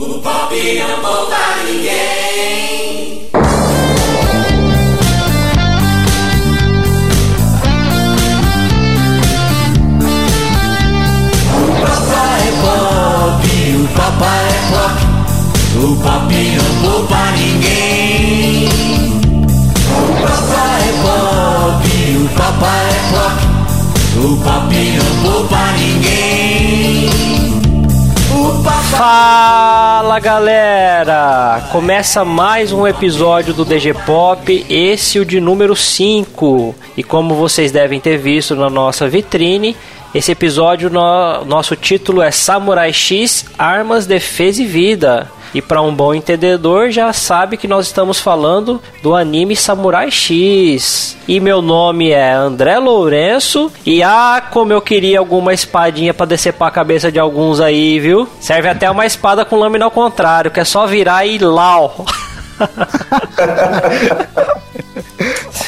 O pop não poupa ninguém. O papai é pop, o papai é. O não poupa ninguém. O papai é pop, o papai é pop. O pop não Galera! Começa mais um episódio do DG Pop, esse o de número 5. E como vocês devem ter visto na nossa vitrine, esse episódio, no- nosso título é Samurai X Armas, Defesa e Vida. E para um bom entendedor já sabe que nós estamos falando do anime Samurai X. E meu nome é André Lourenço. E ah, como eu queria alguma espadinha para decepar a cabeça de alguns aí, viu? Serve até uma espada com lâmina ao contrário, que é só virar e lau.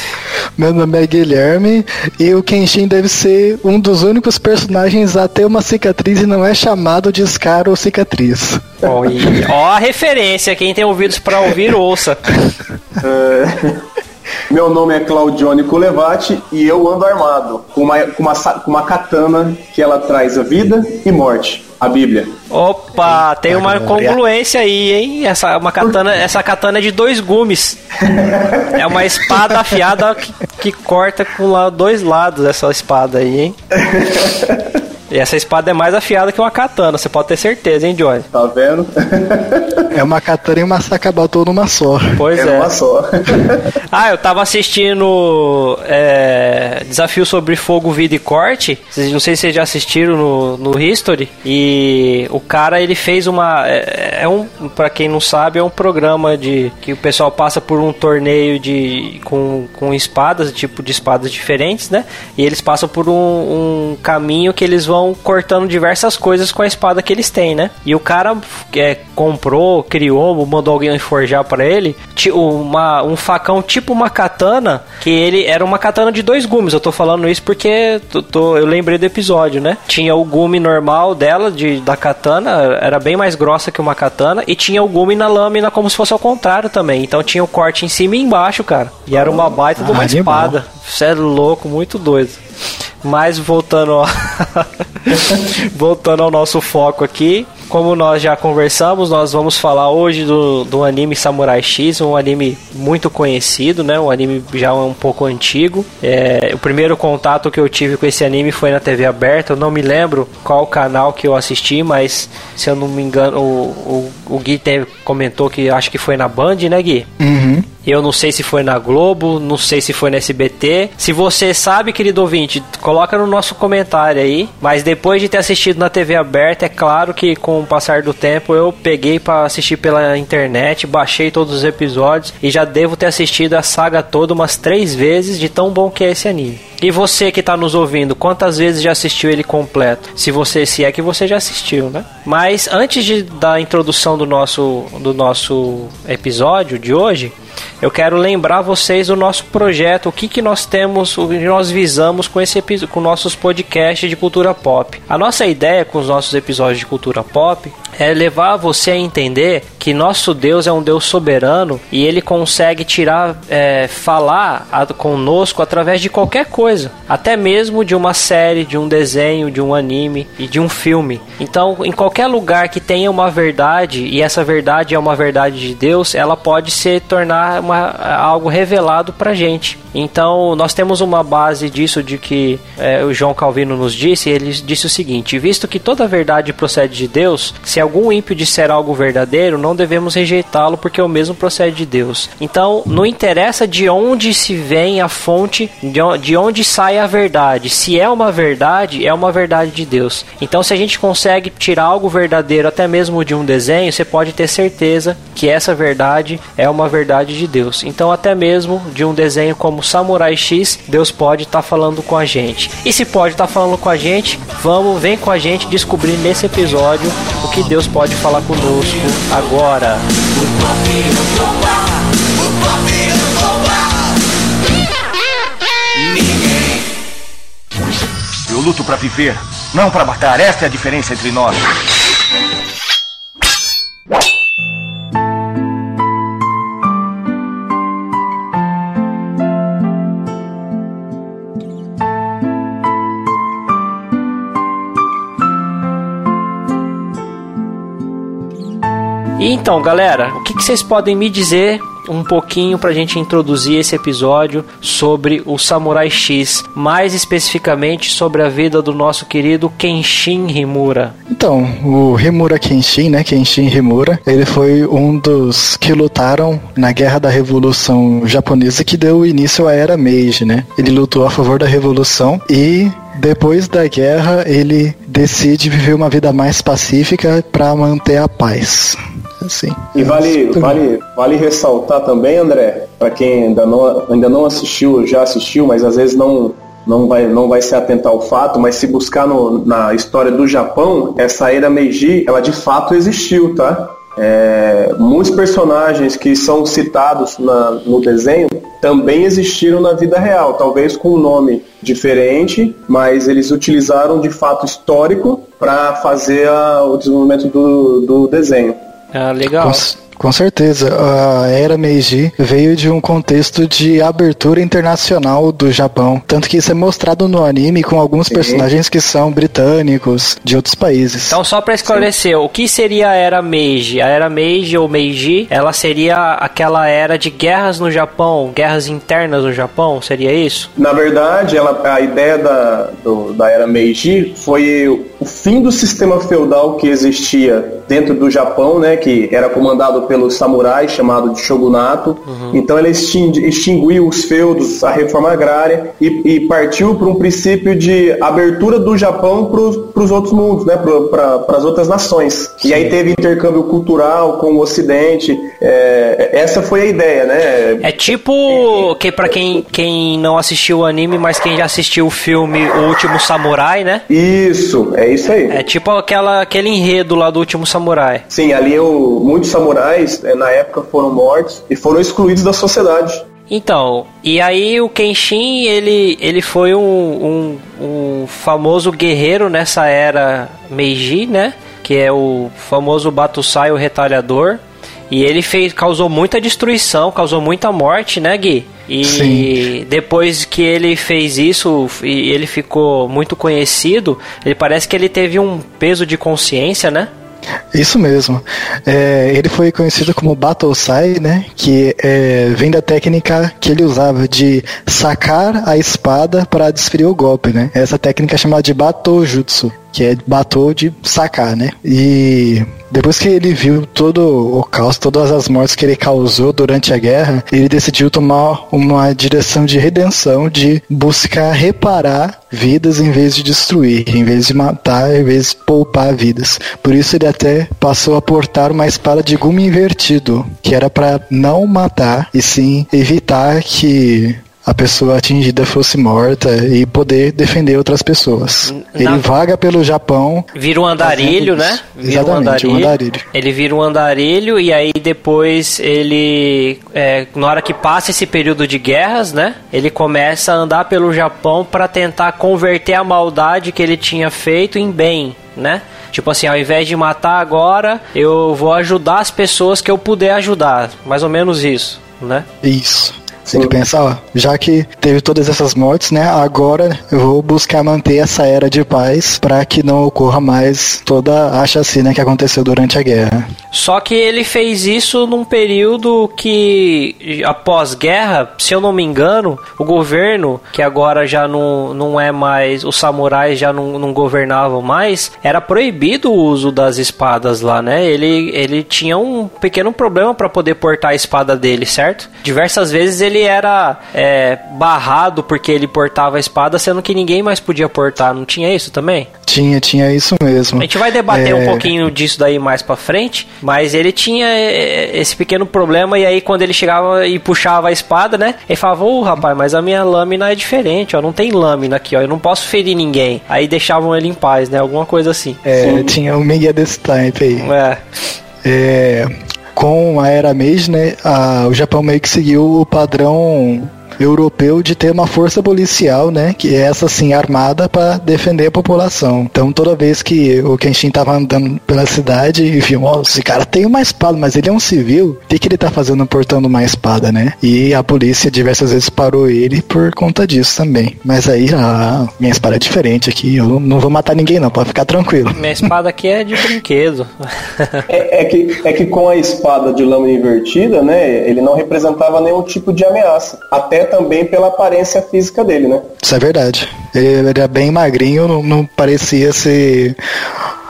Meu nome é Guilherme e o Kenshin deve ser um dos únicos personagens a ter uma cicatriz e não é chamado de Scar ou cicatriz. Ó, ó a referência, quem tem ouvidos para ouvir, ouça. Meu nome é Claudione Culevati e eu ando armado, com uma, com, uma, com uma katana que ela traz a vida e morte, a Bíblia. Opa, tem uma congruência aí, hein? Essa, uma katana, essa katana é de dois gumes. É uma espada afiada que, que corta com lá dois lados essa espada aí, hein? E essa espada é mais afiada que uma katana, você pode ter certeza, hein, Johnny? Tá vendo? É uma katana e uma sacabatou numa só. Pois é é. uma só. Ah, eu tava assistindo é, Desafio sobre Fogo, Vida e Corte. Vocês- Não sei se vocês já assistiram no, no History. E o cara, ele fez uma... É, é um, pra quem não sabe, é um programa de... Que o pessoal passa por um torneio de... Com, com espadas, tipo de espadas diferentes, né? E eles passam por um, um caminho que eles vão cortando diversas coisas com a espada que eles têm, né? E o cara é, comprou, criou, mandou alguém forjar pra ele uma, um facão tipo uma katana, que ele era uma katana de dois gumes. Eu tô falando isso porque tô- tô- eu lembrei do episódio, né? Tinha o gume normal dela, de, da katana, era bem mais grossa que uma katana, e tinha o gume na lâmina como se fosse ao contrário também. Então tinha o corte em cima e embaixo, cara. E era uma baita de uma Ah, espada. Você é louco, muito doido. Mas voltando voltando ao nosso foco aqui, como nós já conversamos, nós vamos falar hoje do, do anime Samurai X, um anime muito conhecido, né? Um anime já um pouco antigo. É, o primeiro contato que eu tive com esse anime foi na TV aberta. Eu não me lembro qual canal que eu assisti, mas se eu não me engano, o, o, o Gui teve, comentou que acho que foi na Band, né, Gui? Uhum. Eu não sei se foi na Globo, não sei se foi na SBT. Se você sabe, querido ouvinte, coloca no nosso comentário aí. Mas depois de ter assistido na TV aberta, é claro que com o passar do tempo eu peguei para assistir pela internet, baixei todos os episódios e já devo ter assistido a saga toda umas três vezes de tão bom que é esse anime. E você que tá nos ouvindo, quantas vezes já assistiu ele completo? Se você se é que você já assistiu, né? Mas antes de, da introdução do nosso do nosso episódio de hoje, eu quero lembrar vocês do nosso projeto, o que, que nós temos, o que nós visamos com esse com nossos podcasts de cultura pop. A nossa ideia com os nossos episódios de cultura pop é levar você a entender que nosso Deus é um Deus soberano e ele consegue tirar, é, falar a- conosco através de qualquer coisa, até mesmo de uma série, de um desenho, de um anime e de um filme. Então, em qualquer lugar que tenha uma verdade e essa verdade é uma verdade de Deus, ela pode se tornar uma, algo revelado pra gente. Então, nós temos uma base disso de que é, o João Calvino nos disse, ele disse o seguinte: visto que toda verdade procede de Deus, se algum ímpio disser algo verdadeiro, não devemos rejeitá-lo porque o mesmo procede de Deus. Então, não interessa de onde se vem a fonte, de on- de onde sai a verdade. Se é uma verdade, é uma verdade de Deus. Então, se a gente consegue tirar algo verdadeiro, até mesmo de um desenho, você pode ter certeza que essa verdade é uma verdade de Deus. Então, até mesmo de um desenho como Samurai X, Deus pode estar falando com a gente. E se pode estar falando com a gente, vamos, vem com a gente descobrir nesse episódio o que Deus pode falar conosco agora. Eu luto pra viver, não pra matar. Esta é a diferença entre nós. Então, galera, o que, que vocês podem me dizer um pouquinho para a gente introduzir esse episódio sobre o Samurai X, mais especificamente sobre a vida do nosso querido Kenshin Himura. Então, o Himura Kenshin, né, Kenshin Himura, ele foi um dos que lutaram na Guerra da Revolução Japonesa que deu início à Era Meiji, né? Ele lutou a favor da revolução e depois da guerra, ele decide viver uma vida mais pacífica para manter a paz. Assim, e vale, vale, vale ressaltar também, André, para quem ainda não, ainda não assistiu, já assistiu, mas às vezes não, não, vai, não vai se atentar ao fato, mas se buscar no, na história do Japão, essa era Meiji, ela de fato existiu, tá? É, muitos personagens que são citados na, no desenho também existiram na vida real, talvez com um nome diferente, mas eles utilizaram de fato histórico para fazer a, o desenvolvimento do, do desenho. Ah, legal. Com certeza, a era Meiji veio de um contexto de abertura internacional do Japão, tanto que isso é mostrado no anime com alguns Sim. personagens que são britânicos de outros países. Então, só para esclarecer, Sim. o que seria a era Meiji? A era Meiji ou Meiji, ela seria aquela era de guerras no Japão, guerras internas no Japão, seria isso? Na verdade, ela, a ideia da, do, da era Meiji foi o fim do sistema feudal que existia dentro do Japão, né, que era comandado pelos samurais, chamado de shogunato. Uhum. Então ele extinguiu os feudos, a reforma agrária e, e partiu para um princípio de abertura do Japão para os outros mundos, né, para as outras nações. Sim. E aí teve intercâmbio cultural com o Ocidente. É, essa foi a ideia, né? É tipo que para quem, quem não assistiu o anime, mas quem já assistiu o filme O Último Samurai, né? Isso, é isso aí. É tipo aquela, aquele enredo lá do Último Samurai. Sim, ali o, muitos samurais é, na época foram mortos e foram excluídos da sociedade. Então, e aí o Kenshin, ele, ele foi um, um, um famoso guerreiro nessa era Meiji, né? Que é o famoso Batusai, o retalhador. E ele fez, causou muita destruição, causou muita morte, né, Gui? E Sim. depois que ele fez isso e ele ficou muito conhecido, ele parece que ele teve um peso de consciência, né? Isso mesmo. É, ele foi conhecido como Battle Sai, né? Que é, vem da técnica que ele usava de sacar a espada para desferir o golpe, né? Essa técnica é chamada de Battle Jutsu que é batou de sacar, né? E depois que ele viu todo o caos, todas as mortes que ele causou durante a guerra, ele decidiu tomar uma direção de redenção, de buscar reparar vidas em vez de destruir, em vez de matar, em vez de poupar vidas. Por isso ele até passou a portar uma espada de gume invertido, que era para não matar e sim evitar que a pessoa atingida fosse morta e poder defender outras pessoas. Na... Ele vaga pelo Japão. Vira um andarilho, né? Vira Exatamente, um andarilho. um andarilho. Ele vira um andarilho e aí depois ele, é, na hora que passa esse período de guerras, né? Ele começa a andar pelo Japão para tentar converter a maldade que ele tinha feito em bem, né? Tipo assim, ao invés de matar agora, eu vou ajudar as pessoas que eu puder ajudar. Mais ou menos isso, né? Isso. Ele pensa, ó, já que teve todas essas mortes, né? Agora eu vou buscar manter essa era de paz para que não ocorra mais toda a chacina que aconteceu durante a guerra. Só que ele fez isso num período que, após guerra, se eu não me engano, o governo, que agora já não, não é mais, os samurais já não, não governavam mais, era proibido o uso das espadas lá, né? Ele, ele tinha um pequeno problema para poder portar a espada dele, certo? Diversas vezes ele era é, barrado porque ele portava a espada, sendo que ninguém mais podia portar. Não tinha isso também? Tinha, tinha isso mesmo. A gente vai debater é... um pouquinho disso daí mais pra frente, mas ele tinha é, esse pequeno problema e aí quando ele chegava e puxava a espada, né? Ele falava, ô oh, rapaz, mas a minha lâmina é diferente, ó, não tem lâmina aqui, ó, eu não posso ferir ninguém. Aí deixavam ele em paz, né? Alguma coisa assim. É, Sim. tinha um meia desse type aí. É. É, com a era Meiji, né, a, o Japão meio que seguiu o padrão europeu de ter uma força policial, né? Que é essa assim, armada para defender a população. Então toda vez que o Kenshin tava andando pela cidade e viu, ó, esse cara tem uma espada, mas ele é um civil, o que, que ele tá fazendo portando uma espada, né? E a polícia diversas vezes parou ele por conta disso também. Mas aí, ah, minha espada é diferente aqui, eu não vou matar ninguém não, pode ficar tranquilo. Minha espada aqui é de brinquedo. É, é que, é que com a espada de lâmina invertida, né, ele não representava nenhum tipo de ameaça. Até também pela aparência física dele, né? Isso é verdade. Ele era bem magrinho, não, não parecia ser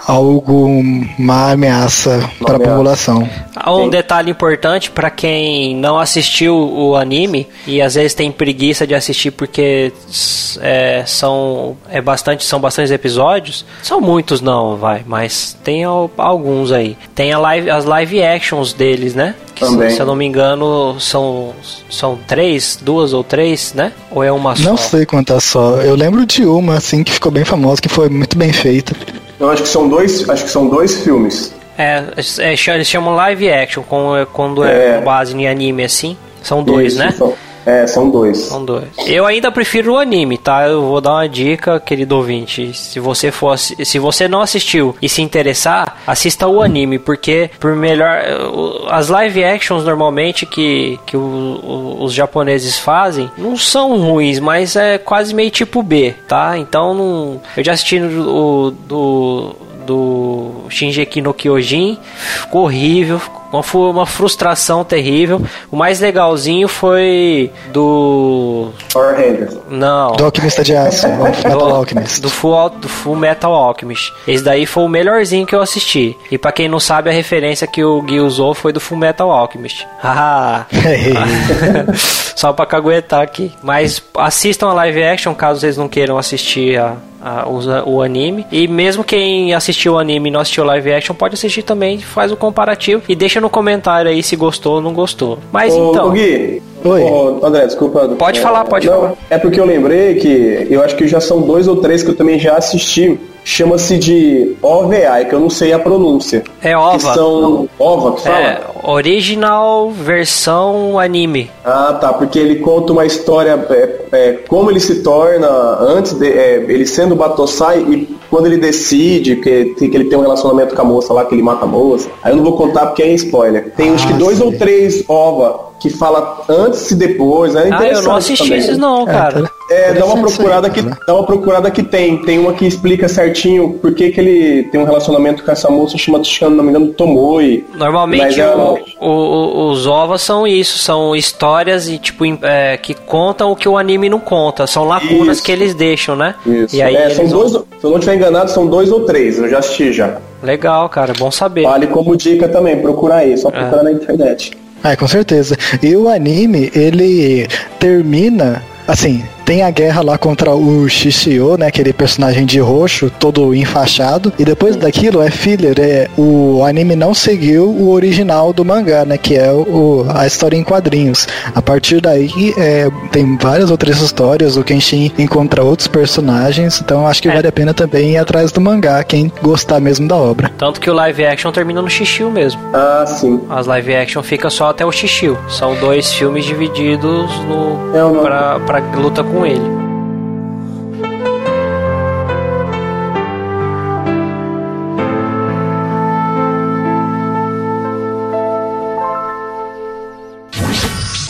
algo uma ameaça para a população. Um Sim. detalhe importante para quem não assistiu o anime e às vezes tem preguiça de assistir porque é, são é bastante são bastantes episódios. São muitos não, vai, mas tem al- alguns aí. Tem a live, as live actions deles, né? Que se- Também. se eu não me engano são são três, duas ou três, né? Ou é uma Não só? sei quantas só. Eu lembro de uma assim que ficou bem famosa, que foi muito bem feita. Eu acho que são dois, acho que são dois filmes. É, é, eles chamam live action quando é, É. com base em anime assim. São dois, Isso, né? São, é, são dois. São dois. Eu ainda prefiro o anime, tá? Eu vou dar uma dica, querido ouvinte. Se você for, assi- se você não assistiu e se interessar, assista o anime, porque por melhor as live actions normalmente que, que o- o- os japoneses fazem não são ruins, mas é quase meio tipo B, tá? Então não, eu já assisti o do do Shinji no Kyojin, ficou horrível, uma, uma frustração terrível. O mais legalzinho foi do Power Rangers. não. Do Alquimista de Aço, Metal Alchemist. Do Full, do Full Metal Alchemist. Esse daí foi o melhorzinho que eu assisti. E pra quem não sabe, a referência que o Gui usou foi do Full Metal Alchemist. Haha. Só pra caguetar aqui. Mas assistam a live action caso vocês não queiram assistir a, a- os- o anime. E mesmo quem assistiu o anime e não assistiu live action, pode assistir também, faz o comparativo e deixa no comentário aí se gostou ou não gostou. Mas Ô, então. Gui. Oi. Ô, André, desculpa. Pode É, falar, pode não, falar. É porque eu lembrei que eu acho que já são dois ou três que eu também já assisti. Chama-se de OVA, que eu não sei a pronúncia. É Que OVA. são OVA que fala? É, original versão anime. Ah, tá, porque ele conta uma história, é, é, como ele se torna antes de, é, ele sendo Batosai e quando ele decide que, que ele tem um relacionamento com a moça lá, que ele mata a moça. Aí eu não vou contar porque é spoiler. Tem acho que Ah, dois sei. ou três OVA que fala antes e depois, né? Ah, eu não Interessante assisti também. esses não, cara. É, dá uma procurada aí, que né? dá uma procurada que tem. Tem uma que explica certinho por que, que ele tem um relacionamento com essa moça chamada, se não me engano, Tomoe. Mas Normalmente é o- o- o- os ovas são isso, são histórias e tipo é, que contam o que o anime não conta, são lacunas Isso. que eles deixam, né? Isso. E aí É, são vão- dois, se eu não estiver enganado, são dois ou três. Eu já assisti já. Legal, cara, bom saber. Vale como dica também, procurar aí, só procurar na internet. É, com certeza. E o anime, ele termina, assim, tem a guerra lá contra o Shishio, né, aquele personagem de roxo, todo enfaixado, e depois daquilo é filler, é, o anime não seguiu o original do mangá, né, que é o, a história em quadrinhos. A partir daí, é, tem várias outras histórias, o Kenshin encontra outros personagens, então acho que É. vale a pena também ir atrás do mangá, quem gostar mesmo da obra. Tanto que o live action termina no Xixiu mesmo. Ah, sim. As live action fica só até o Xixiu. São dois filmes divididos no É pra, pra luta com ele.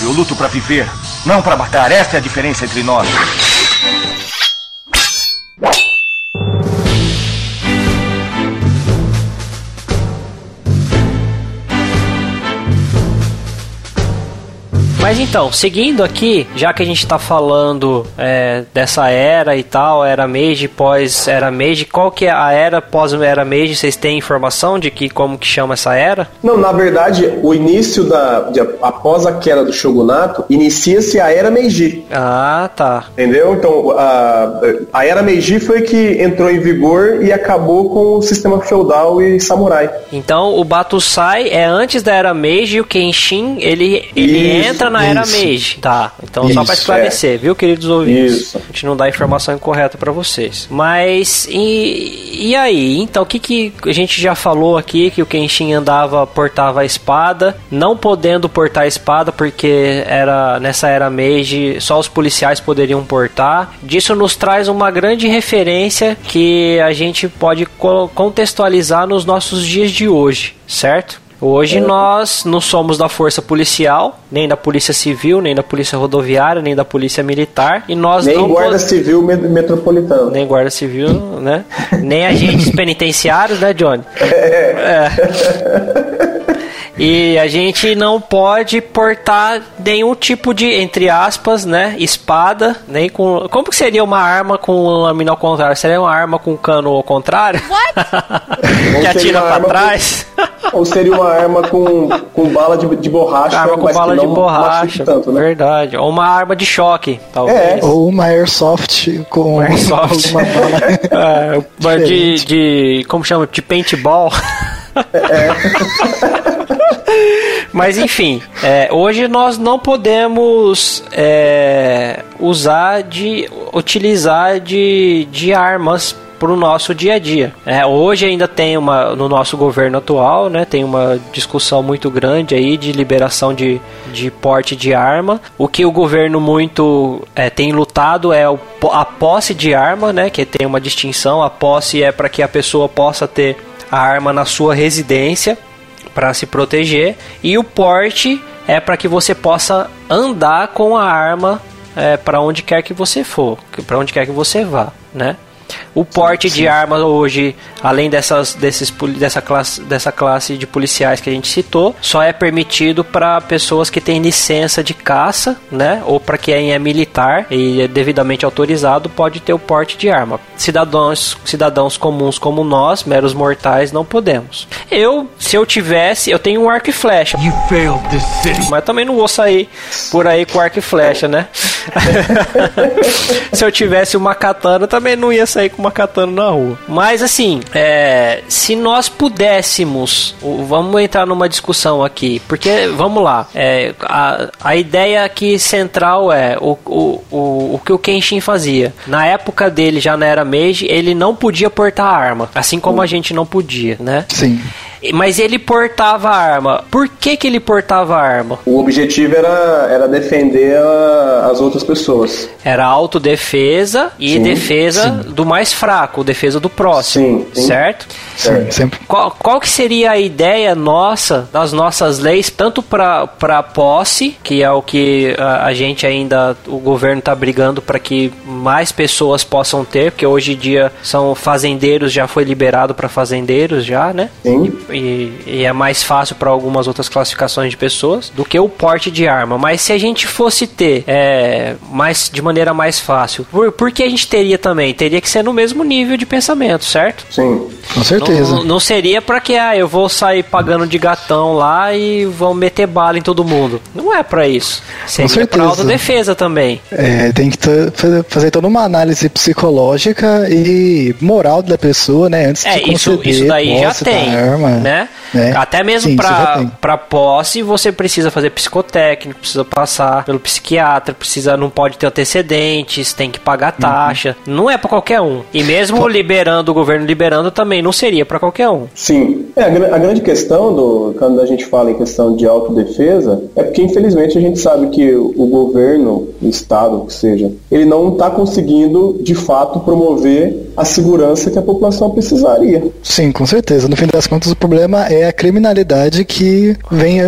Eu luto pra viver, não pra matar. Esta é a diferença entre nós. Mas então, seguindo aqui, já que a gente tá falando é, dessa era e tal, era Meiji, pós era Meiji, qual que é a era pós era Meiji? Vocês têm informação de que como que chama essa era? Não, na verdade, o início da. de- após a queda do shogunato, inicia-se a Era Meiji. Ah, tá. Entendeu? Então, a, a Era Meiji foi que entrou em vigor e acabou com o sistema feudal e samurai. Então o Batusai é antes da era Meiji e o Kenshin ele, ele Isso, entra na na era Isso. Meiji. Tá, então só Isso, pra esclarecer, viu, queridos ouvintes? Isso. A gente não dá informação incorreta pra vocês. Mas, e, e aí? Então, o que que a gente já falou aqui, que o Kenshin andava, portava a espada, não podendo portar a espada, porque era nessa era Meiji, só os policiais poderiam portar. Disso nos traz uma grande referência que a gente pode co- contextualizar nos nossos dias de hoje, certo? Hoje nós não somos da força policial, nem da polícia civil, nem da polícia rodoviária, nem da polícia militar, e nós Nem não guarda civil met- metropolitano. nem guarda civil, né? Nem agentes penitenciários, né, Johnny? É. E a gente não pode portar nenhum tipo de, entre aspas, né, espada, nem com... Como que seria uma arma com lâmina ao contrário? Seria uma arma com cano ao contrário? que atira uma pra arma com- trás? Ou seria uma arma com, com bala de, de borracha, arma com mas bala que de borracha, tanto, né? verdade. Ou uma arma de choque, talvez. É. Ou uma airsoft com airsoft. alguma bala. É, uma de, de. Como chama? De paintball. Mas enfim, é, hoje nós não podemos é, usar de. utilizar de, de armas para o nosso dia a dia. É, hoje ainda tem uma no nosso governo atual, né, tem uma discussão muito grande aí de liberação de, de porte de arma. O que o governo muito é, tem lutado é o, a posse de arma, né, que tem uma distinção. A posse é para que a pessoa possa ter a arma na sua residência para se proteger e o porte é para que você possa andar com a arma é, para onde quer que você for, para onde quer que você vá, né? O porte de arma hoje, além dessas, desses, dessa, classe, dessa classe de policiais que a gente citou, só é permitido para pessoas que têm licença de caça, né? Ou para quem é militar e é devidamente autorizado, pode ter o porte de arma. Cidadãos, cidadãos comuns como nós, meros mortais, não podemos. Eu, se eu tivesse, eu tenho um arco e flecha. You failed this city. Mas também não vou sair por aí com arco e flecha, né? Se eu tivesse uma katana, também não ia sair com uma katana na rua. Mas assim, é, se nós pudéssemos, o- vamos entrar numa discussão aqui, porque vamos lá, é, a, a ideia aqui central é o, o, o, o que o Kenshin fazia. Na época dele, já na era Meiji, ele não podia portar arma, assim como a gente não podia, né? Sim. Mas ele portava arma. Por que, que ele portava arma? O objetivo era, era defender a- as outras pessoas. Era autodefesa e Sim, defesa do mais fraco, defesa do próximo, Sim, sim. certo? Sim, sempre. Qual, qual que seria a ideia nossa, das nossas leis, tanto para posse, que é o que a, a gente ainda, o governo está brigando para que mais pessoas possam ter, porque hoje em dia são fazendeiros, já foi liberado para fazendeiros já, né? Sim. E, e é mais fácil para algumas outras classificações de pessoas do que o porte de arma. Mas se a gente fosse ter é, mais de maneira mais fácil, por, por que a gente teria também? Teria que ser no mesmo nível de pensamento, certo? Sim. Com certeza. Não, não seria para que ah, eu vou sair pagando de gatão lá e vão meter bala em todo mundo. Não é para isso. Seria para certeza. autodefesa também. É, tem que fazer- toda uma análise psicológica e moral da pessoa, né? Antes É, de isso, conceder isso daí já tem, arma, né? né? Até mesmo pra posse, você precisa fazer psicotécnico, precisa passar pelo psiquiatra, precisa, não pode ter antecedentes, tem que pagar Uhum. taxa. Não é pra qualquer um. E mesmo liberando, o governo liberando, também não seria pra qualquer um. Sim. É, a, a grande questão do quando a gente fala em questão de autodefesa é porque infelizmente a gente sabe que o, o governo, o estado, que seja, ele não está conseguindo de fato promover a segurança que a população precisaria. Sim, com certeza. No fim das contas, o problema é a criminalidade que vem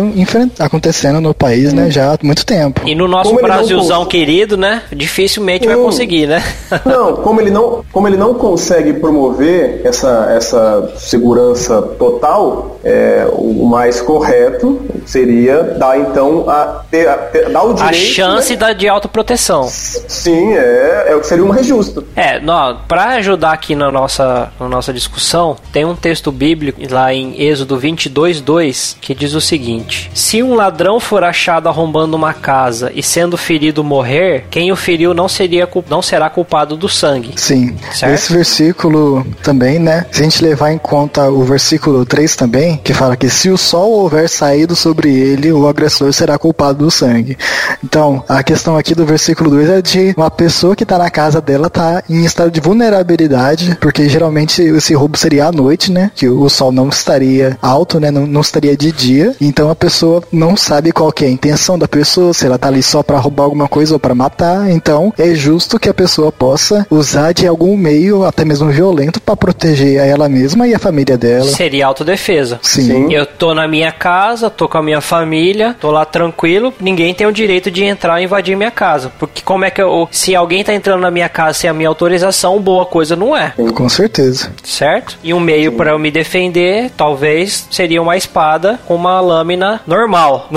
acontecendo no país, né, já há muito tempo. E no nosso Como Brasilzão cons- querido, né? Dificilmente vai Hum. conseguir, né? Não, como ele não, como ele não consegue promover essa, essa segurança total, é, o mais correto seria dar então a, ter, a- ter- dar o direito. a chance né? da, de autoproteção. Sim, é, é o que seria o mais justo. É, pra ajudar aqui na nossa, na nossa discussão, tem um texto bíblico lá em Êxodo 22, 2, que diz o seguinte: Se um ladrão for achado arrombando uma casa e sendo ferido morrer, quem o feriu não, seria, não será culpado do sangue. Sim, Certo? esse versículo também, né? Se a gente levar em conta o versículo 3 também, que fala que se o sol houver saído sobre ele, o agressor será culpado do sangue. Então, a questão aqui do versículo 2 é de uma pessoa que tá na casa dela tá em estado de vulnerabilidade, porque geralmente esse roubo seria à noite, né? Que o sol não estaria alto, né? Não, não estaria de dia. Então a pessoa não sabe qual que é a intenção da pessoa, se ela tá ali só para roubar alguma coisa ou para matar. Então é justo que a pessoa possa usar de algum meio, até mesmo violento, para proteger a ela mesma e a família dela. Seria autodefesa. Sim. Sim. Eu tô na minha casa, tô com a minha família, tô lá tranquilo, ninguém tem o direito de entrar e invadir minha casa. Porque como é que eu. Se alguém tá entrando na minha casa sem a minha autorização, boa coisa não é. Com certeza. Certo? E um meio para eu me defender, talvez, seria uma espada com uma lâmina normal.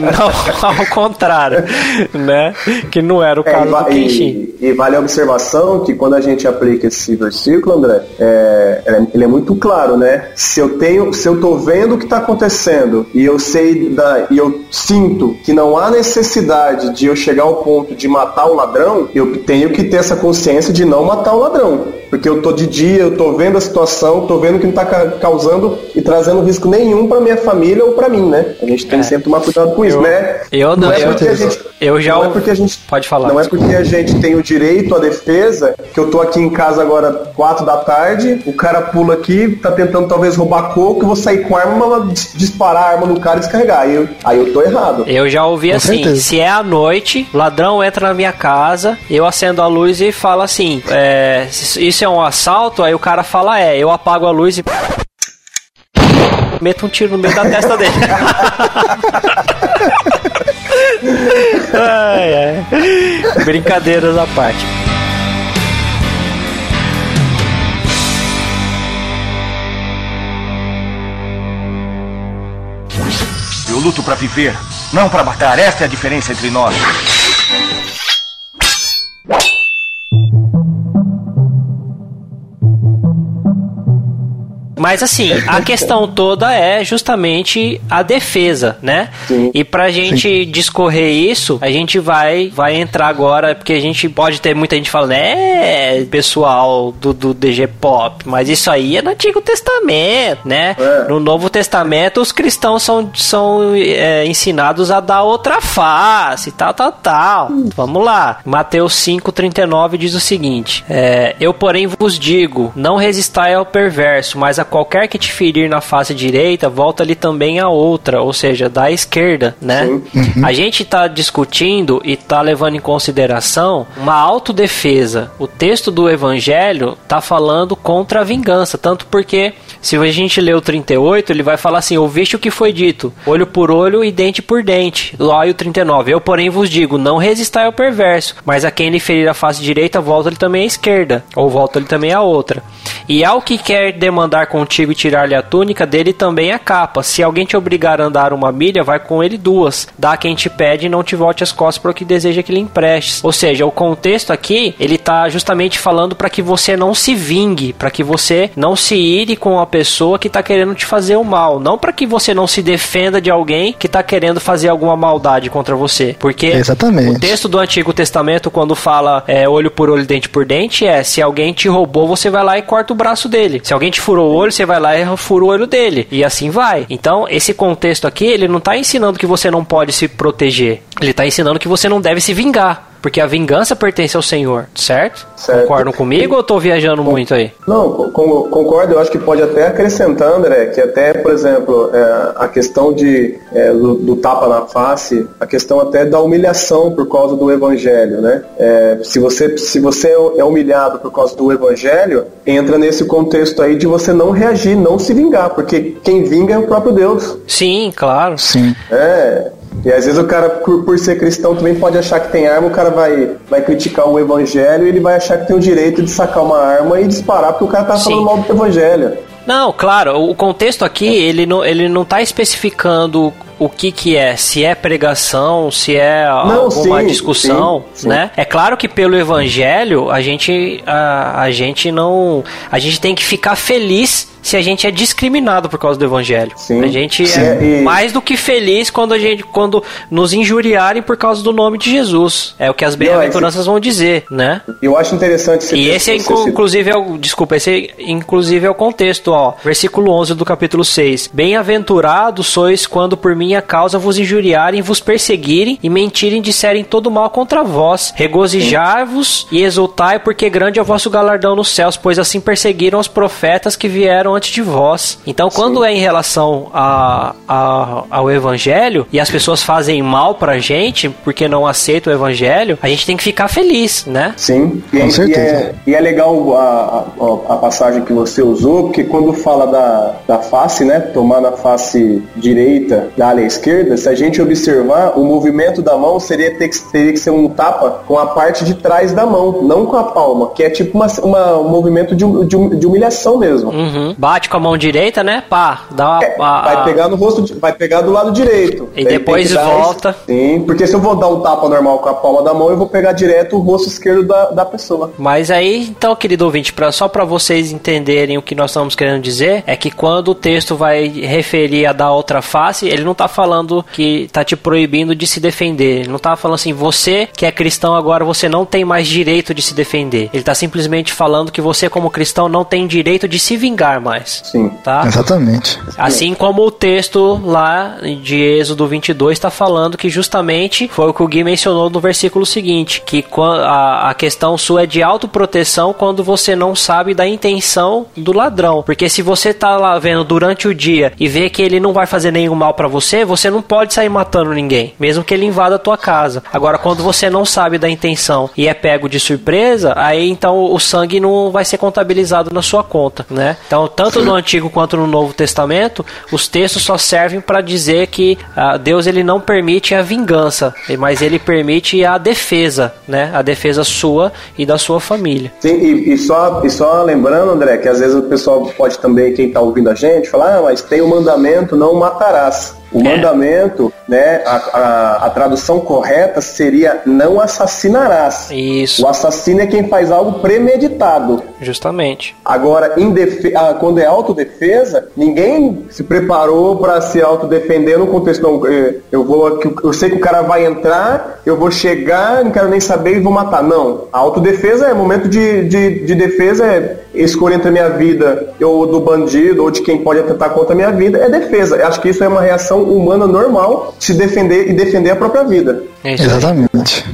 não ao contrário, né? Que não era o É, caso e, do Kenshin. e- e vale a observação que quando a gente aplica esse versículo, André, é, é- ele é muito claro, né? Se eu tenho, se eu tô vendo o que está acontecendo e eu sei da, e eu sinto que não há necessidade de eu chegar ao ponto de matar o ladrão, eu tenho que ter essa consciência de não matar o ladrão, porque eu tô de dia, eu tô vendo a situação, tô vendo que não tá ca- causando e trazendo risco nenhum para minha família ou para mim, né? A gente tem que sempre tomar cuidado com isso, Eu- né? eu não- é eu- porque a gente eu já não é ouvi- porque a gente Pode falar. não é porque a gente tem o direito à defesa que eu tô aqui em casa agora quatro da tarde, o cara pula aqui, tá tentando talvez roubar coco, eu vou sair com a arma, dis- disparar a arma no cara e descarregar. Aí eu, aí eu tô errado. Eu já ouvi Com assim, certeza. se é à noite, ladrão entra na minha casa, eu acendo a luz e falo assim, é, isso é um assalto? Aí o cara fala, é, eu apago a luz e meto um tiro no meio da testa dele. ai, ai. Brincadeiras à parte. Eu luto pra viver, não pra matar. Essa é a diferença entre nós. Mas assim, a questão toda é justamente a defesa, né? Sim. E pra gente discorrer isso, a gente vai vai entrar agora, porque a gente pode ter muita gente falando, é, pessoal do, do DG Pop, mas isso aí é no Antigo Testamento, né? É. No Novo Testamento, os cristãos são, são é, ensinados a dar outra face, tal, tal, tal. Vamos lá. Mateus 5,39 diz o seguinte: é, Eu, porém, vos digo: não resistai ao perverso, mas a qualquer que te ferir na face direita, volta-lhe também a outra, ou seja, da esquerda, né? A gente tá discutindo e tá levando em consideração uma autodefesa. O texto do evangelho tá falando contra a vingança, tanto porque se a gente ler o 38, ele vai falar assim: ouviste o que foi dito, olho por olho e dente por dente. Lá e o 39, eu porém vos digo: não resistai ao perverso, mas a quem lhe ferir a face direita, volta-lhe também à esquerda, ou volta-lhe também à outra. E ao que quer demandar contigo e tirar-lhe a túnica, dele também a capa. Se alguém te obrigar a andar uma milha, vai com ele duas. Dá quem te pede e não te volte as costas para o que deseja que lhe emprestes. Ou seja, o contexto aqui, ele tá justamente falando para que você não se vingue, para que você não se ire com a pessoa que tá querendo te fazer o mal, não para que você não se defenda de alguém que tá querendo fazer alguma maldade contra você. Porque Exatamente. o texto do Antigo Testamento, quando fala é, olho por olho, dente por dente, é se alguém te roubou, você vai lá e corta o braço dele. Se alguém te furou o olho, você vai lá e fura o olho dele. E assim vai. Então, esse contexto aqui, ele não tá ensinando que você não pode se proteger. Ele tá ensinando que você não deve se vingar. Porque a vingança pertence ao Senhor, certo? Certo. Concordam comigo ou eu tô viajando muito aí? Não, co- con- concordo. Eu acho que pode até acrescentar, André, que até, por exemplo, é, a questão de, é, do, do tapa na face, a questão até da humilhação por causa do evangelho, né? É, se, você, se você é humilhado por causa do evangelho, entra nesse contexto aí de você não reagir, não se vingar, porque quem vinga é o próprio Deus. Sim, claro. Sim. É. E às vezes o cara, por, por ser cristão, também pode achar que tem arma, o cara vai, vai criticar o evangelho e ele vai achar que tem o direito de sacar uma arma e disparar porque o cara tá Sim. falando mal do evangelho. Não, claro, o contexto aqui, ele não, ele não tá especificando o que que é, se é pregação, se é Não, alguma sim, discussão, sim, sim. né? É claro que pelo evangelho, a gente a, a gente não, a gente tem que ficar feliz se a gente é discriminado por causa do evangelho. Sim. A gente Sim, é e- mais do que feliz quando a gente quando nos injuriarem por causa do nome de Jesus. É o que as bem-aventuranças vão dizer, né? Eu acho interessante esse E esse é inclusive é o, desculpa, esse é, inclusive é o contexto, ó. Versículo 11 do capítulo 6. Bem-aventurados sois quando por minha causa vos injuriarem, vos perseguirem e mentirem disserem todo mal contra vós. Regozijai-vos e exultai, porque grande é o vosso galardão nos céus, pois assim perseguiram os profetas que vieram antes de vós. Então, quando é em relação a, a- ao evangelho e as pessoas fazem mal pra gente porque não aceitam o evangelho, a gente tem que ficar feliz, né? Sim, e, Com é- e certeza. é, e é legal a, a, a passagem que você usou, porque quando fala da, da face, né, tomar na face direita, dar esquerda, se a gente observar, o movimento da mão seria ter que, teria que ser um tapa com a parte de trás da mão, não com a palma, que é tipo uma, uma- um movimento de, de, de humilhação mesmo. Uhum. Bate com a mão direita, né? Pá, dá uma. É, a- vai pegar no rosto, vai pegar do lado direito. E depois volta. esse- Sim, porque se eu vou dar um tapa normal com a palma da mão, eu vou pegar direto o rosto esquerdo da, da pessoa. Mas aí, então, querido ouvinte, pra, só para vocês entenderem o que nós estamos querendo dizer, é que quando o texto vai referir a dar outra face, ele não tá falando que tá te proibindo de se defender. Ele não tá falando assim, você que é cristão agora, você não tem mais direito de se defender. Ele tá simplesmente falando que você, como cristão, não tem direito de se vingar mais. Sim. Tá? Exatamente. Assim como o texto lá de Êxodo 22 está falando que justamente foi o que o Gui mencionou no versículo seguinte, que a questão sua é de autoproteção quando você não sabe da intenção do ladrão. Porque se você tá lá vendo durante o dia e vê que ele não vai fazer nenhum mal para você, você não pode sair matando ninguém, mesmo que ele invada a tua casa. Agora, quando você não sabe da intenção e é pego de surpresa, aí então o sangue não vai ser contabilizado na sua conta, né? Então, tanto no Antigo quanto no Novo Testamento, os textos só servem para dizer que ah, Deus ele não permite a vingança, mas ele permite a defesa, né? A defesa sua e da sua família. Sim, e, e só, e só lembrando, André, que às vezes o pessoal pode também, quem está ouvindo a gente, falar, ah, mas tem o mandamento, não matarás. O É. mandamento, né, a, a, a tradução correta seria não assassinarás. Isso, O assassino é quem faz algo premeditado. justamente. Agora, ah, quando é autodefesa, ninguém se preparou para se autodefender no contexto. Não, eh, eu vou, eu sei que o cara vai entrar, eu vou chegar, não quero nem saber e vou matar. Não. A autodefesa é momento de, de, de defesa, é escolha entre a minha vida ou do bandido ou de quem pode atentar contra a minha vida, é defesa. Eu acho que isso é uma reação humana normal, se defender e defender a própria vida. É. Exatamente.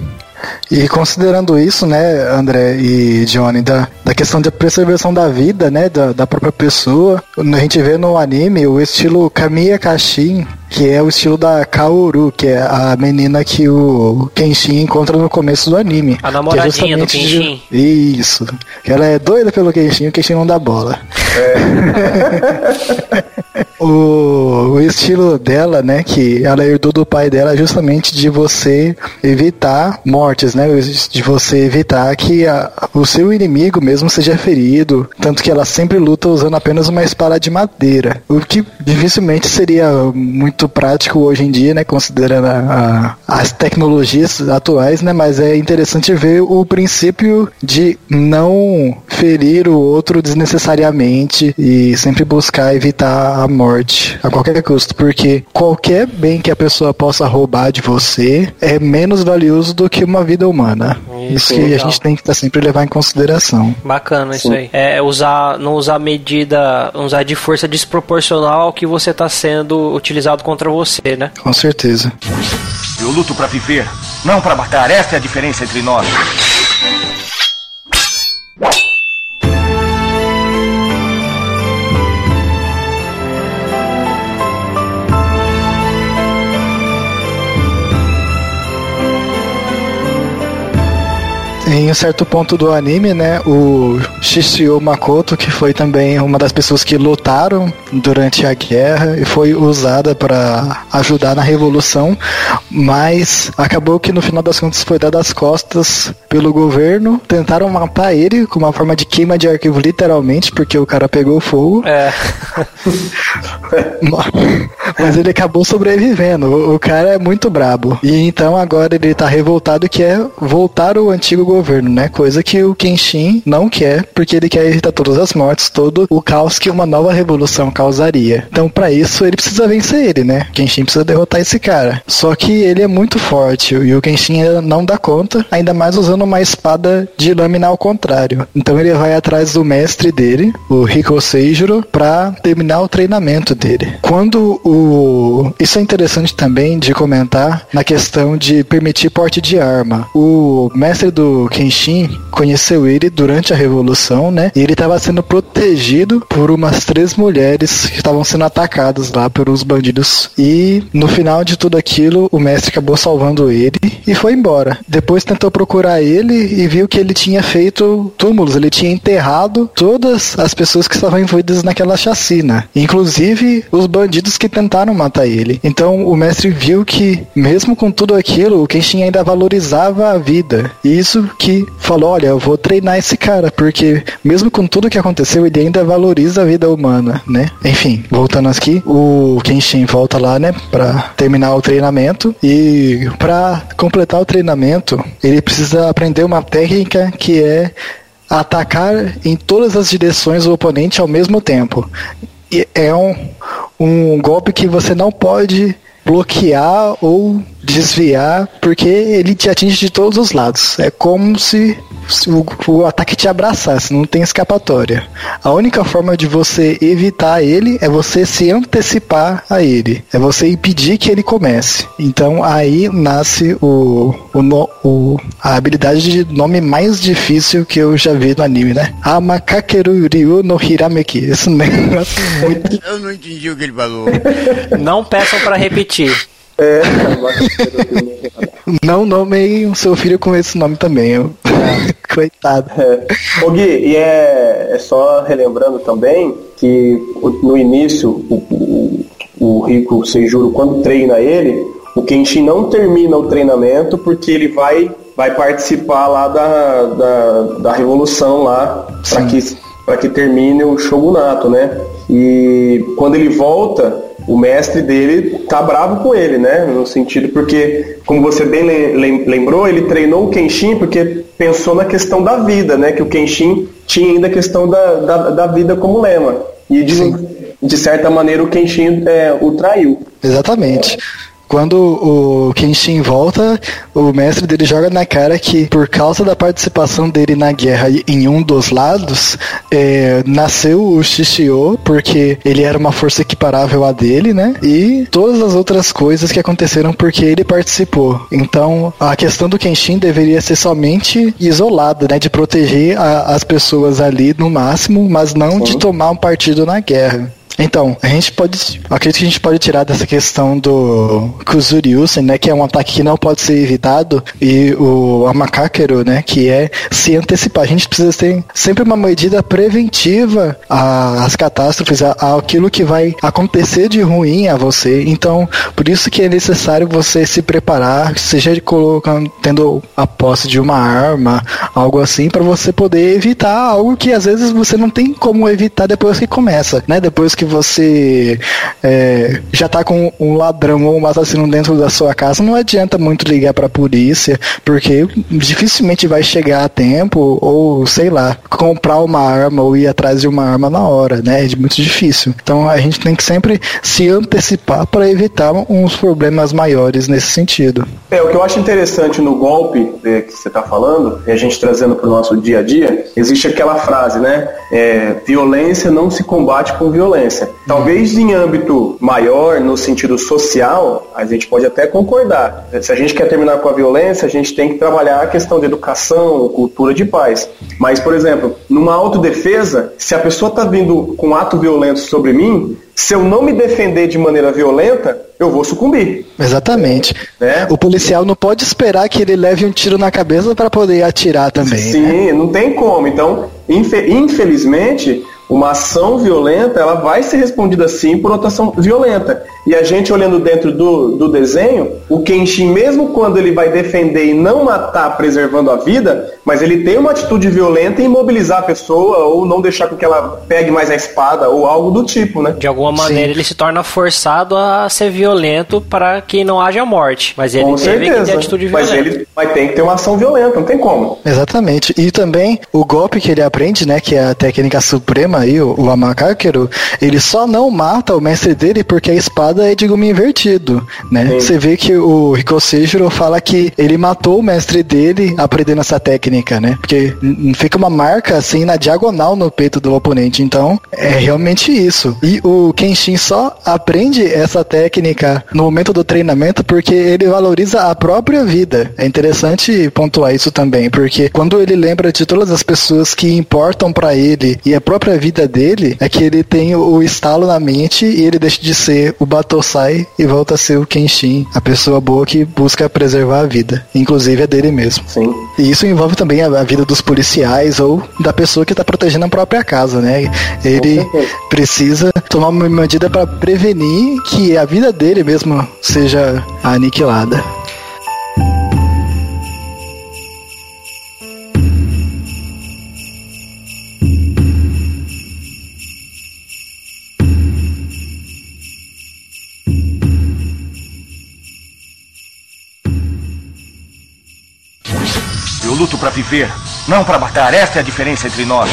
E considerando isso, né, André e Johnny, da, da questão da preservação da vida, né, da, da própria pessoa, a gente vê no anime o estilo Kamiya Kashin, que é o estilo da Kaoru, que é a menina que o Kenshin encontra no começo do anime. A namoradinha que é do justamente de- Kenshin. Isso. Que ela é doida pelo Kenshin e o Kenshin não dá bola. o, o estilo dela, né, que ela herdou do pai dela é justamente de você evitar mortes, né, de você evitar que a- o seu inimigo mesmo seja ferido, tanto que ela sempre luta usando apenas uma espada de madeira, o que dificilmente seria muito prático hoje em dia, né, considerando a- a- as tecnologias atuais, né, mas é interessante ver o princípio de não ferir o outro desnecessariamente e sempre buscar evitar a morte a qualquer custo, porque qualquer bem que a pessoa possa roubar de você é menos valioso do que uma vida humana. Isso, Isso que a legal. gente tem que tá sempre levar em consideração. Bacana isso aí. É usar, não usar medida, usar de força desproporcional ao que você está sendo utilizado contra você, né? Com certeza. Eu luto pra viver, não pra matar. Essa é a diferença entre nós. Em um certo ponto do anime, né, o Shishio Makoto, que foi também uma das pessoas que lutaram durante a guerra e foi usada para ajudar na revolução, mas acabou que no final das contas foi dada as costas pelo governo. Tentaram matar ele com uma forma de queima de arquivo, literalmente, porque o cara pegou fogo. É. mas ele acabou sobrevivendo. O, o cara é muito brabo. E então agora ele tá revoltado que é voltar o antigo governo, né? Coisa que o Kenshin não quer, porque ele quer evitar todas as mortes, todo o caos que uma nova revolução causaria. Então, para isso, ele precisa vencer ele, né? Kenshin precisa derrotar esse cara. Só que ele é muito forte e o Kenshin não dá conta, ainda mais usando uma espada de lâmina ao contrário. Então ele vai atrás do mestre dele, o Riko para terminar o treinamento dele. Quando o isso é interessante também de comentar na questão de permitir porte de arma. O mestre do Kenshin conheceu ele durante a revolução, né? E ele estava sendo protegido por umas três mulheres que estavam sendo atacadas lá pelos bandidos. E no final de tudo aquilo, o mestre acabou salvando ele e foi embora. Depois tentou procurar ele e viu que ele tinha feito túmulos, ele tinha enterrado todas as pessoas que estavam envolvidas naquela chacina, inclusive os bandidos que tentaram matar ele. Então o mestre viu que, mesmo com tudo aquilo, o Kenshin ainda valorizava a vida. E isso que falou: olha, eu vou treinar esse cara, porque mesmo com tudo que aconteceu, ele ainda valoriza a vida humana, né? Enfim, voltando aqui, o Kenshin volta lá, né, pra terminar o treinamento. E para completar o treinamento, ele precisa aprender uma técnica que é atacar em todas as direções o oponente ao mesmo tempo. É um, um golpe que você não pode bloquear ou desviar, porque ele te atinge de todos os lados. É como se o, o, ataque te abraçasse, não tem escapatória. A única forma de você evitar ele é você se antecipar a ele, é você impedir que ele comece. Então aí nasce o, o, o a habilidade de nome mais difícil que eu já vi no anime, né? Amakakeru Ryu no Hirameki. Esse negócio é muito. Eu não entendi o que ele falou. Não peçam para repetir. É, Não nomeiem o seu filho com esse nome também. Eu... Coitado. É. Ô Gui, e é, é só relembrando também que no início o, o, o Rico Seijuro, quando treina ele, o Kenshin não termina o treinamento porque ele vai, vai participar lá da, da, da revolução lá para que, pra que termine o shogunato, né? E quando ele volta, o mestre dele tá bravo com ele, né? No sentido porque, como você bem lembrou, ele treinou o Kenshin porque pensou na questão da vida, né? Que o Kenshin tinha ainda a questão da, da, da vida como lema. E de, de certa maneira o Kenshin é, o traiu. Exatamente. Quando o Kenshin volta, o mestre dele joga na cara que, por causa da participação dele na guerra em um dos lados, é, nasceu o Shishio, porque ele era uma força equiparável a dele, né? E todas as outras coisas que aconteceram porque ele participou. Então, a questão do Kenshin deveria ser somente isolada, né? De proteger a, as pessoas ali no máximo, mas não de tomar um partido na guerra. Então, a gente pode. Acredito que a gente pode tirar dessa questão do Kuzuriusen, né? Que é um ataque que não pode ser evitado, e o Amakakero, né? Que é se antecipar. A gente precisa ter sempre uma medida preventiva às catástrofes, àquilo que vai acontecer de ruim a você. Então, por isso que é necessário você se preparar, seja colocando, tendo a posse de uma arma, algo assim, para você poder evitar algo que às vezes você não tem como evitar depois que começa, né? Depois que você é, já tá com um ladrão ou um assassino dentro da sua casa, não adianta muito ligar pra polícia, porque dificilmente vai chegar a tempo, ou sei lá, comprar uma arma ou ir atrás de uma arma na hora, né? É muito difícil. Então a gente tem que sempre se antecipar para evitar uns problemas maiores nesse sentido. É, o que eu acho interessante no golpe é, que você está falando, e a gente trazendo para o nosso dia a dia, existe aquela frase, né? É, violência não se combate com violência Talvez em âmbito maior, no sentido social, a gente pode até concordar. Se a gente quer terminar com a violência, a gente tem que trabalhar a questão de educação, cultura de paz. Mas, por exemplo, numa autodefesa, se a pessoa está vindo com um ato violento sobre mim, se eu não me defender de maneira violenta, eu vou sucumbir. Exatamente. Né? O policial não pode esperar que ele leve um tiro na cabeça para poder atirar também. Sim, né? não tem como. Então, infelizmente, uma ação violenta, ela vai ser respondida sim por outra ação violenta. E a gente olhando dentro do, do desenho, o Kenshin, mesmo quando ele vai defender e não matar preservando a vida, mas ele tem uma atitude violenta em imobilizar a pessoa ou não deixar com que ela pegue mais a espada ou algo do tipo, né? De alguma maneira Sim. ele se torna forçado a ser violento para que não haja morte. Mas ele com teve certeza. que ter atitude violenta. Mas ele vai ter que ter uma ação violenta, não tem como. Exatamente. E também o golpe que ele aprende, né, que é a técnica suprema aí, o, o Amakakero, ele só não mata o mestre dele porque a espada é de gume invertido, né? Sim. Você vê que o Rikosejiro fala que ele matou o mestre dele aprendendo essa técnica, né? Porque fica uma marca assim na diagonal no peito do oponente. Então, é realmente isso. E o Kenshin só aprende essa técnica no momento do treinamento porque ele valoriza a própria vida. É interessante pontuar isso também, porque quando ele lembra de todas as pessoas que importam para ele e a própria vida dele, é que ele tem o estalo na mente e ele deixa de ser o Batosai e volta a ser o Kenshin, a pessoa boa que busca preservar a vida, inclusive a dele mesmo. Sim. E isso envolve também a, a vida dos policiais ou da pessoa que está protegendo a própria casa, né? Ele precisa tomar uma medida para prevenir que a vida dele mesmo seja aniquilada. Luto para viver, não para matar. Esta é a diferença entre nós.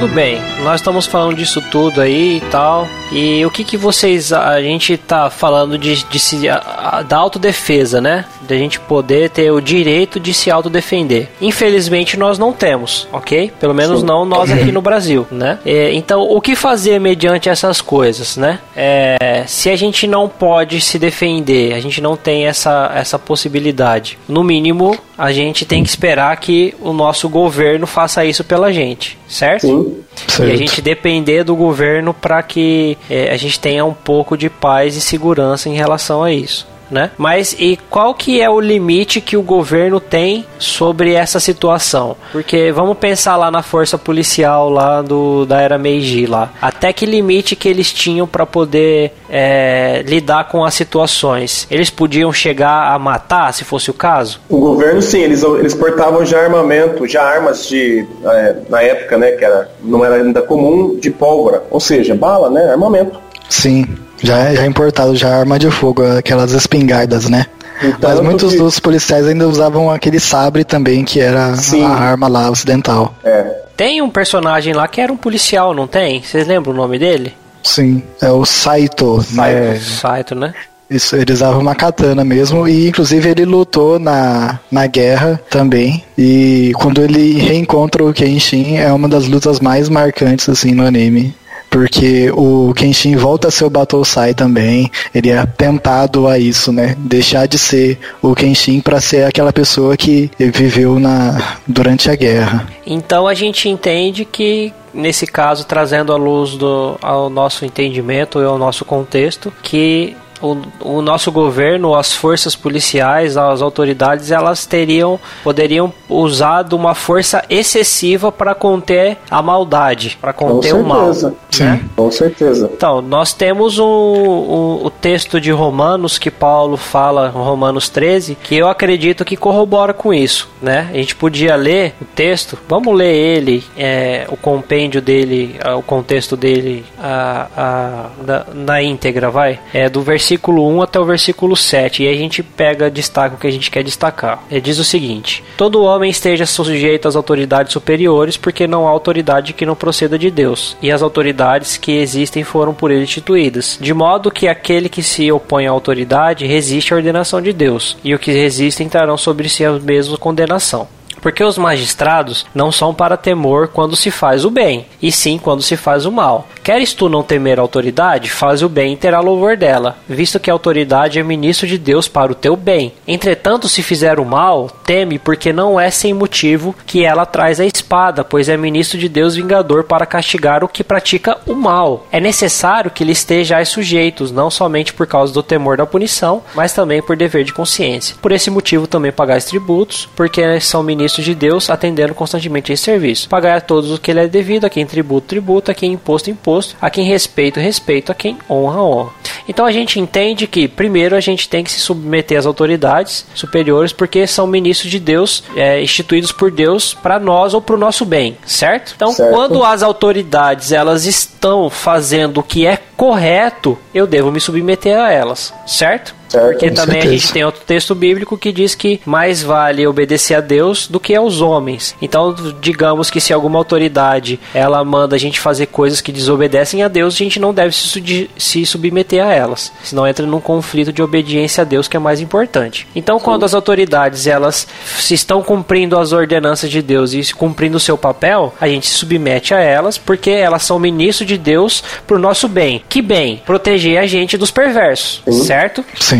tudo bem, nós estamos falando disso tudo aí e tal. E o que que vocês. A gente tá falando de, de se, a, a, da autodefesa, né? Da gente poder ter o direito de se autodefender. Infelizmente nós não temos, ok? Pelo menos Sim. não nós aqui no Brasil, né? É, então o que fazer mediante essas coisas, né? É, se a gente não pode se defender, a gente não tem essa, essa possibilidade. No mínimo, a gente tem que esperar que o nosso governo faça isso pela gente, certo? Sim. Certo. E a gente depender do governo para que é, a gente tenha um pouco de paz e segurança em relação a isso né? Mas e qual que é o limite que o governo tem sobre essa situação? Porque vamos pensar lá na força policial lá do da era Meiji lá. Até que limite que eles tinham para poder é, lidar com as situações? Eles podiam chegar a matar, se fosse o caso? O governo sim, eles, eles portavam já armamento, já armas de é, na época, né, que era não era ainda comum de pólvora, ou seja, bala, né, armamento. Sim. Já, já é importado já arma de fogo, aquelas espingardas, né? Então, Mas muitos que... dos policiais ainda usavam aquele sabre também, que era Sim. a arma lá ocidental. É. Tem um personagem lá que era um policial, não tem? Vocês lembram o nome dele? Sim, é o Saito. Saito, né? Saito, né? Isso, ele usava uma katana mesmo e inclusive ele lutou na, na guerra também. E quando ele reencontra o Kenshin é uma das lutas mais marcantes assim no anime porque o Kenshin volta a ser o Battlesai também. Ele é tentado a isso, né? Deixar de ser o Kenshin para ser aquela pessoa que viveu na durante a guerra. Então a gente entende que nesse caso trazendo a luz do, ao nosso entendimento e ao nosso contexto que o, o nosso governo, as forças policiais, as autoridades, elas teriam, poderiam usar de uma força excessiva para conter a maldade, para conter o mal. Sim, né? com certeza. Então, nós temos o, o, o, texto de Romanos que Paulo fala, Romanos 13, que eu acredito que corrobora com isso, né? A gente podia ler o texto, vamos ler ele, é, o compêndio dele, o contexto dele a, a, da, na íntegra, vai? É do versículo versículo 1 até o versículo 7, e a gente pega, destaca o que a gente quer destacar. Ele diz o seguinte: Todo homem esteja sujeito às autoridades superiores, porque não há autoridade que não proceda de Deus, e as autoridades que existem foram por ele instituídas, de modo que aquele que se opõe à autoridade resiste à ordenação de Deus, e o que resistem trarão sobre si a mesma condenação. Porque os magistrados não são para temor quando se faz o bem, e sim quando se faz o mal. Queres tu não temer a autoridade? Faz o bem e terá louvor dela, visto que a autoridade é ministro de Deus para o teu bem. Entretanto, se fizer o mal, teme, porque não é sem motivo que ela traz a espada, pois é ministro de Deus vingador para castigar o que pratica o mal. É necessário que lhe estejais sujeitos, não somente por causa do temor da punição, mas também por dever de consciência. Por esse motivo também pagais tributos, porque são ministros de Deus, atendendo constantemente esse serviço. Pagai a todos o que lhe é devido, a quem tributo, tributo, a quem imposto, imposto, a quem respeito, respeito, a quem honra, honra. Então a gente entende que, primeiro, a gente tem que se submeter às autoridades superiores, porque são ministros de Deus, é, instituídos por Deus para nós ou para o nosso bem, certo? Então, Certo. quando as autoridades elas estão fazendo o que é correto, eu devo me submeter a elas, certo? Certo, Porque também a certeza. gente tem outro texto bíblico que diz que mais vale obedecer a Deus do que aos homens. Então, digamos que se alguma autoridade ela manda a gente fazer coisas que desobedecem a Deus, a gente não deve se, se submeter a elas, senão entra num conflito de obediência a Deus que é mais importante. Então, quando as autoridades elas se estão cumprindo as ordenanças de Deus e cumprindo o seu papel, a gente se submete a elas porque elas são ministros de Deus pro nosso bem. Que bem? Proteger a gente dos perversos, certo? Sim.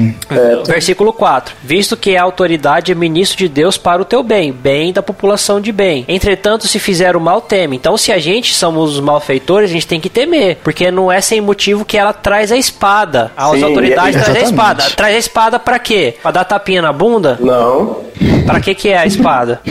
Versículo 4. Visto que a autoridade é ministro de Deus para o teu bem, bem da população de bem. Entretanto, se fizer o mal, teme. Então, se a gente somos os malfeitores, a gente tem que temer, porque não é sem motivo que ela traz a espada. As Sim, autoridades é- trazem a espada. Traz a espada pra quê? Pra dar tapinha na bunda? Não. Pra que que é a espada?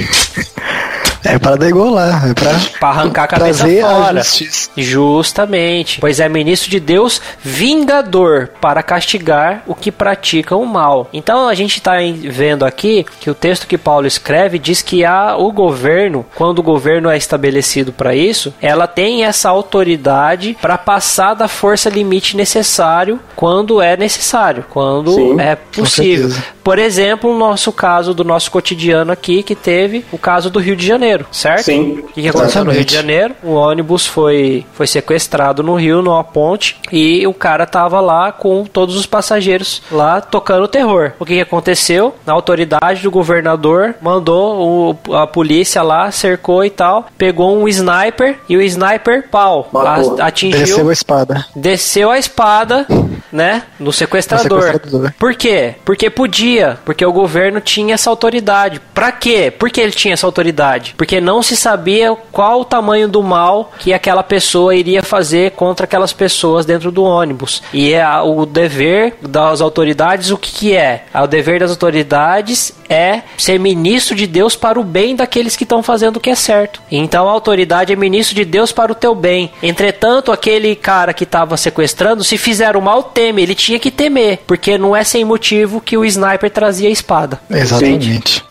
É para degolar, é para arrancar a cabeça a fora. justiça. Justamente. Pois é ministro de Deus, vingador, para castigar o que pratica o mal. Então a gente está vendo aqui que o texto que Paulo escreve diz que há o governo, quando o governo é estabelecido para isso, ela tem essa autoridade para passar da força limite necessário quando é necessário, quando Sim, é possível. Por exemplo, o nosso caso do nosso cotidiano aqui, que teve o caso do Rio de Janeiro, certo? Sim. O que, que aconteceu no Rio de. Janeiro? O ônibus foi, foi sequestrado no Rio, numa ponte, e o cara tava lá com todos os passageiros lá tocando terror. O que, que aconteceu? A autoridade do governador mandou o- a polícia lá, cercou e tal, pegou um sniper e o sniper, pau, a- atingiu Desceu a espada. desceu a espada, né, no sequestrador. No sequestrador. Por quê? Porque podia, porque o governo tinha essa autoridade. Pra quê? Por que ele tinha essa autoridade? Porque não se sabia qual o tamanho do mal que aquela pessoa iria fazer contra aquelas pessoas dentro do ônibus. E é o dever das autoridades, o que, que é? O dever das autoridades é ser ministro de Deus para o bem daqueles que estão fazendo o que é certo. Então a autoridade é ministro de Deus para o teu bem. Entretanto, aquele cara que estava sequestrando, se fizer o mal, teme. Ele tinha que temer, porque não é sem motivo que o sniper trazia a espada. Exatamente.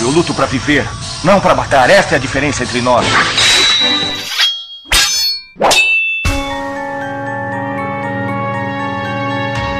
Eu luto pra viver, não pra matar. Essa é a diferença entre nós.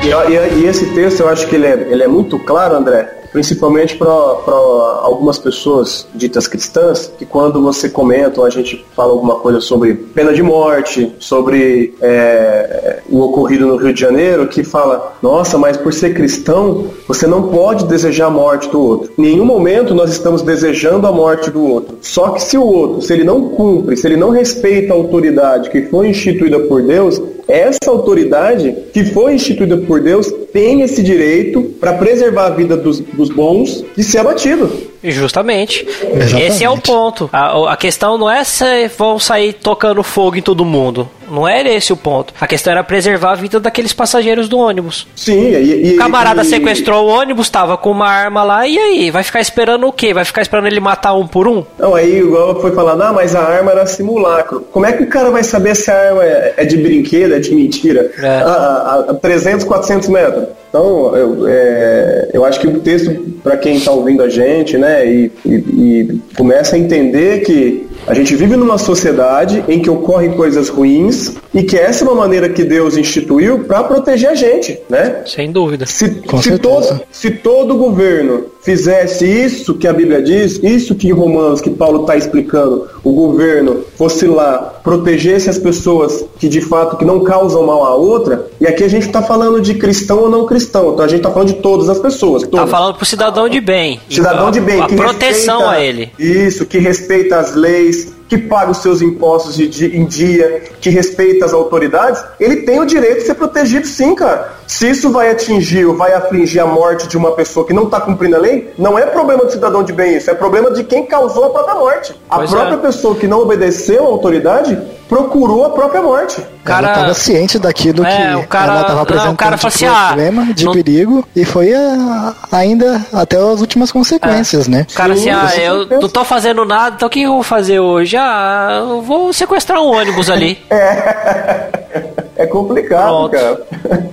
E, e- e esse texto eu acho que ele é, ele é muito claro, André, principalmente para algumas pessoas ditas cristãs, que quando você comenta ou a gente fala alguma coisa sobre pena de morte, sobre é, o ocorrido no Rio de Janeiro, que fala, nossa, mas por ser cristão, você não pode desejar a morte do outro. Em nenhum momento nós estamos desejando a morte do outro. Só que se o outro, se ele não cumpre, se ele não respeita a autoridade que foi instituída por Deus, essa autoridade que foi instituída por Deus tem esse direito para preservar a vida dos, dos bons de ser abatido. Justamente. Exatamente. Esse é o ponto. A, a questão não é se vão sair tocando fogo em todo mundo. Não era esse o ponto. A questão era preservar a vida daqueles passageiros do ônibus. Sim, e, e O camarada e- sequestrou o ônibus, tava com uma arma lá, e aí? Vai ficar esperando o quê? Vai ficar esperando ele matar um por um? Não, aí igual foi falando, ah, mas a arma era simulacro. Como é que o cara vai saber se a arma é, é de brinquedo, é de mentira? É. A, a- a 300, 400 metros. Então, eu, é, eu acho que o texto, para quem está ouvindo a gente, né, e, e- e começa a entender que a gente vive numa sociedade em que ocorrem coisas ruins, e que essa é uma maneira que Deus instituiu para proteger a gente, né? Sem dúvida. Se, se, todo, se todo governo fizesse isso que a Bíblia diz, isso que em Romanos, que Paulo está explicando, o governo fosse lá, protegesse as pessoas que de fato que não causam mal a outra, e aqui a gente está falando de cristão ou não cristão, então a gente está falando de todas as pessoas. Tá todas. falando pro cidadão de bem. Cidadão de bem. A que proteção respeita- a ele. Isso, que respeita as leis, que paga os seus impostos de di- em dia, que respeita as autoridades, ele tem o direito de ser protegido sim, cara. Se isso vai atingir ou vai afligir a morte de uma pessoa que não está cumprindo a lei, não é problema do cidadão de bem isso, é problema de quem causou a própria morte. A Pois própria é. pessoa que não obedeceu à autoridade procurou a própria morte. cara- ela estava ciente daquilo É, que o cara- ela estava não, o apresentando cara de assim, ah, problema, de não- perigo, e foi a- ainda até as últimas consequências, né? O cara assim, Sim, ah, eu não tô fazendo nada, então o que eu vou fazer hoje? Ah, eu vou sequestrar um ônibus ali. É complicado, Pronto. cara.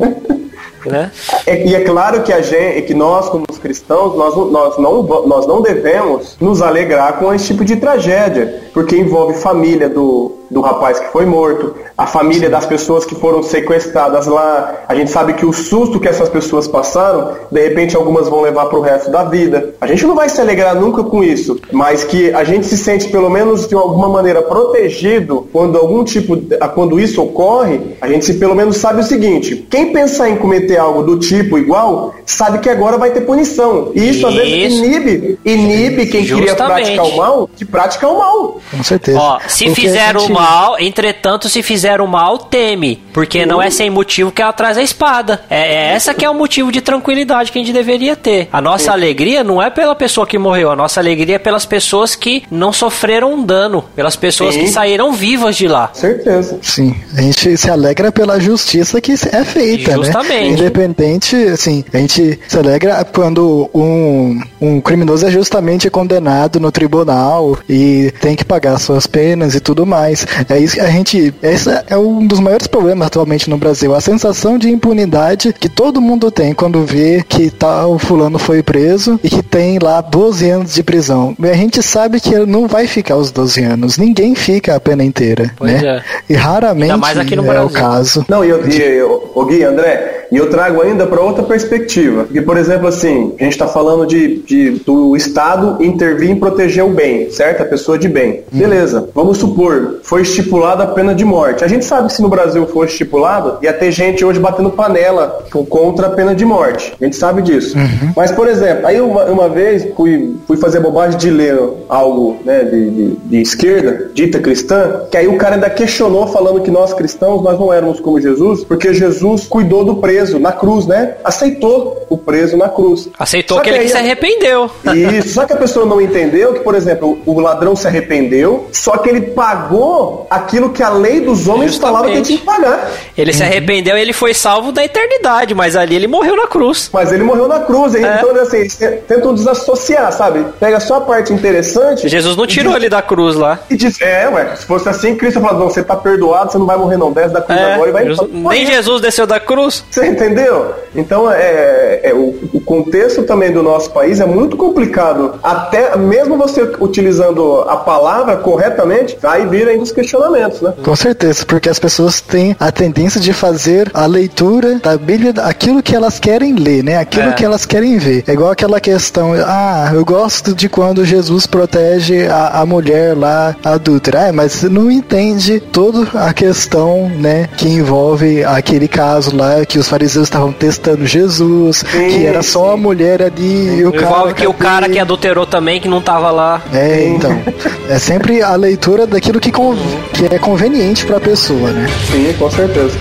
né? É- e é claro que a gente, que nós como os cristãos, nós, nós, não, nós não devemos nos alegrar com esse tipo de tragédia, porque envolve família do, do rapaz que foi morto, a família das pessoas que foram sequestradas lá. A gente sabe que o susto que essas pessoas passaram, de repente algumas vão levar para o resto da vida. A gente não vai se alegrar nunca com isso, mas que a gente se sente pelo menos de alguma maneira protegido quando algum tipo, de- quando isso ocorre, a gente se pelo menos sabe o seguinte: quem pensar em cometer algo do tipo igual, sabe que agora vai ter punição. E isso, às vezes Isso. inibe, inibe quem queria Justamente. praticar o mal de praticar o mal. Com certeza. Ó, se Porque fizeram gente- mal, entretanto, se fizeram mal, teme. Porque não é sem motivo que ela traz a espada. É, é essa que é o motivo de tranquilidade que a gente deveria ter. A nossa alegria não é pela pessoa que morreu, a nossa alegria é pelas pessoas que não sofreram um dano, pelas pessoas Sim. que saíram vivas de lá. Certeza. Sim, a gente se alegra pela justiça que é feita, Justamente. né? Independente, assim, a gente se alegra quando um, um criminoso é justamente condenado no tribunal e tem que pagar suas penas e tudo mais. É isso que a gente, esse é um dos maiores problemas atualmente no Brasil, a sensação de impunidade que todo mundo tem quando vê que tal fulano foi preso e que tem lá 12 anos de prisão. E a gente sabe que não vai ficar os 12 anos, ninguém fica a pena inteira, Pois né? é. E raramente Ainda mais aqui no é o caso. Não, e eu, e eu, ô Gui, André, e eu trago ainda para outra perspectiva. Porque, por exemplo, assim, a gente está falando de, de- do Estado intervir em proteger o bem, certo? A pessoa de bem. Beleza, vamos supor, foi estipulada a pena de morte. A gente sabe que se no Brasil for estipulado, ia ter gente hoje batendo panela contra a pena de morte. A gente sabe disso. Mas, por exemplo, aí uma, uma vez fui, fui fazer bobagem de ler algo né, de, de- de esquerda, dita cristã, que aí o cara ainda questionou falando que nós cristãos nós não éramos como Jesus, porque Jesus cuidou do preso na cruz, né? Aceitou o preso na cruz. Aceitou Só que ele aí- se arrependeu. Isso, só que a pessoa não entendeu que, por exemplo, o ladrão se arrependeu, só que ele pagou aquilo que a lei dos homens falava que ele tinha que pagar. Ele se arrependeu e ele foi salvo da eternidade, mas ali ele morreu na cruz. Mas ele morreu na cruz, hein? É. então assim, eles tentam desassociar, sabe? Pega só a parte interessante. Jesus não tirou e ele da cruz lá. E diz, é, ué, se fosse assim, Cristo falava, não, você tá perdoado, você não vai morrer não, desce da cruz É, agora e vai Jesus- nem Jesus desceu da cruz. Você entendeu? Então, é, é, o, o contexto também do nosso país é muito complicado. Até mesmo você utilizando a palavra corretamente, aí vira ainda os questionamentos, né? Com certeza, porque as pessoas têm a tendência de fazer a leitura da Bíblia, aquilo que elas querem ler, né? Aquilo É. que elas querem ver. É igual aquela questão, ah, eu gosto de quando Jesus protege a, a mulher lá adúltera. Ah, mas você não entende toda a questão, né, que envolve aquele caso lá que os fariseus estavam testando Jesus, que era só a mulher ali e o cara. Envolve que o cara que adulterou também, que não tava lá. É, então. É sempre a leitura daquilo que, con- que é conveniente pra pessoa, né? Sim, com certeza.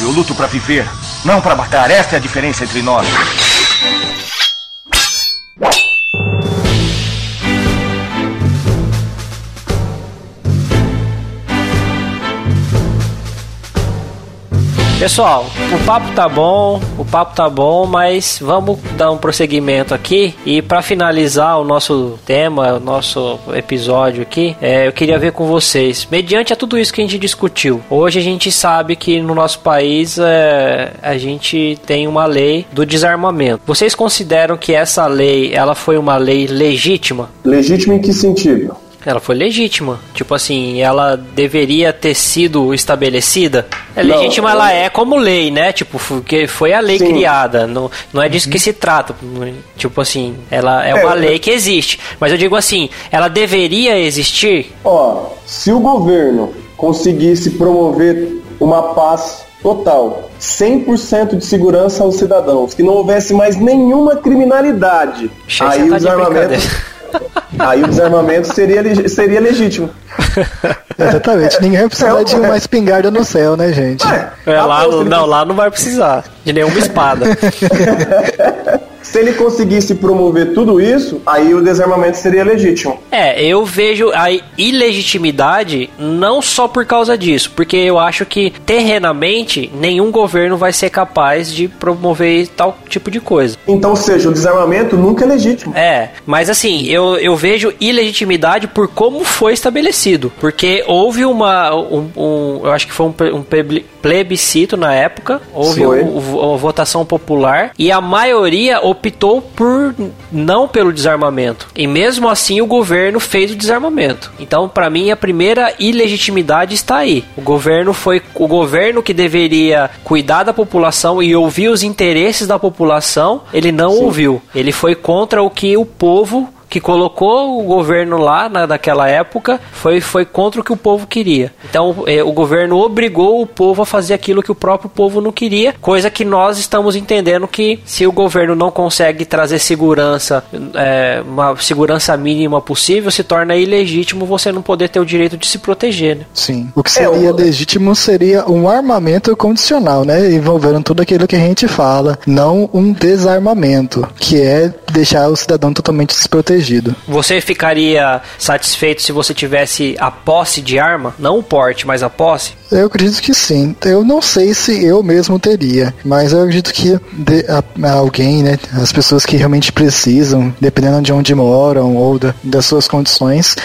Eu luto pra viver, não pra matar. Essa é a diferença entre nós. Pessoal, o papo tá bom, o papo tá bom, mas vamos dar um prosseguimento aqui e para finalizar o nosso tema, o nosso episódio aqui, é, eu queria ver com vocês, mediante a tudo isso que a gente discutiu. Hoje a gente sabe que no nosso país é, a gente tem uma lei do desarmamento. Vocês consideram que essa lei, ela foi uma lei legítima? Legítimo em que sentido? Ela foi legítima. Tipo assim, ela deveria ter sido estabelecida. É Não, legítima, ela é como lei, né? Tipo, porque foi a lei Sim. criada. Não, não é disso que se trata. Tipo assim, ela é É, uma lei que existe. Mas eu digo assim, ela deveria existir? Ó, se o governo conseguisse promover uma paz total, 100% de segurança aos cidadãos, que não houvesse mais nenhuma criminalidade, aí tá de desarmamento, aí o desarmamento seria, leg- seria legítimo. Exatamente. Ninguém vai precisar de uma espingarda no céu, né, gente? É, lá, não, lá não vai precisar de nenhuma espada. Se ele conseguisse promover tudo isso, aí o desarmamento seria legítimo. É, eu vejo a ilegitimidade não só por causa disso, porque eu acho que terrenamente nenhum governo vai ser capaz de promover tal tipo de coisa. Então, ou seja, o desarmamento nunca é legítimo. É, mas assim, eu, eu vejo ilegitimidade por como foi estabelecido. Porque houve uma. Um, um- eu acho que foi um, um plebi- plebiscito na época, houve um- um- uma votação popular e a maioria optou por não pelo desarmamento. E mesmo assim o governo fez o desarmamento. Então, pra mim, a primeira ilegitimidade está aí. O governo foi o governo que deveria cuidar da população e ouvir os interesses da população, ele não ouviu. Ele foi contra o que o povo que colocou o governo lá na, naquela época foi, foi contra o que o povo queria. Então eh, o governo obrigou o povo a fazer aquilo que o próprio povo não queria, coisa que nós estamos entendendo que se o governo não consegue trazer segurança, eh, uma segurança mínima possível, se torna ilegítimo você não poder ter o direito de se proteger. Né? Sim. O que seria É, o- legítimo seria um armamento condicional, né? Envolvendo tudo aquilo que a gente fala, não um desarmamento, que é deixar o cidadão totalmente desprotegido. Você ficaria satisfeito se você tivesse a posse de arma? Não o porte, mas a posse? Eu acredito que sim. Eu não sei se eu mesmo teria, mas eu acredito que de- a- a alguém, né, as pessoas que realmente precisam, dependendo de onde moram ou da- das suas condições,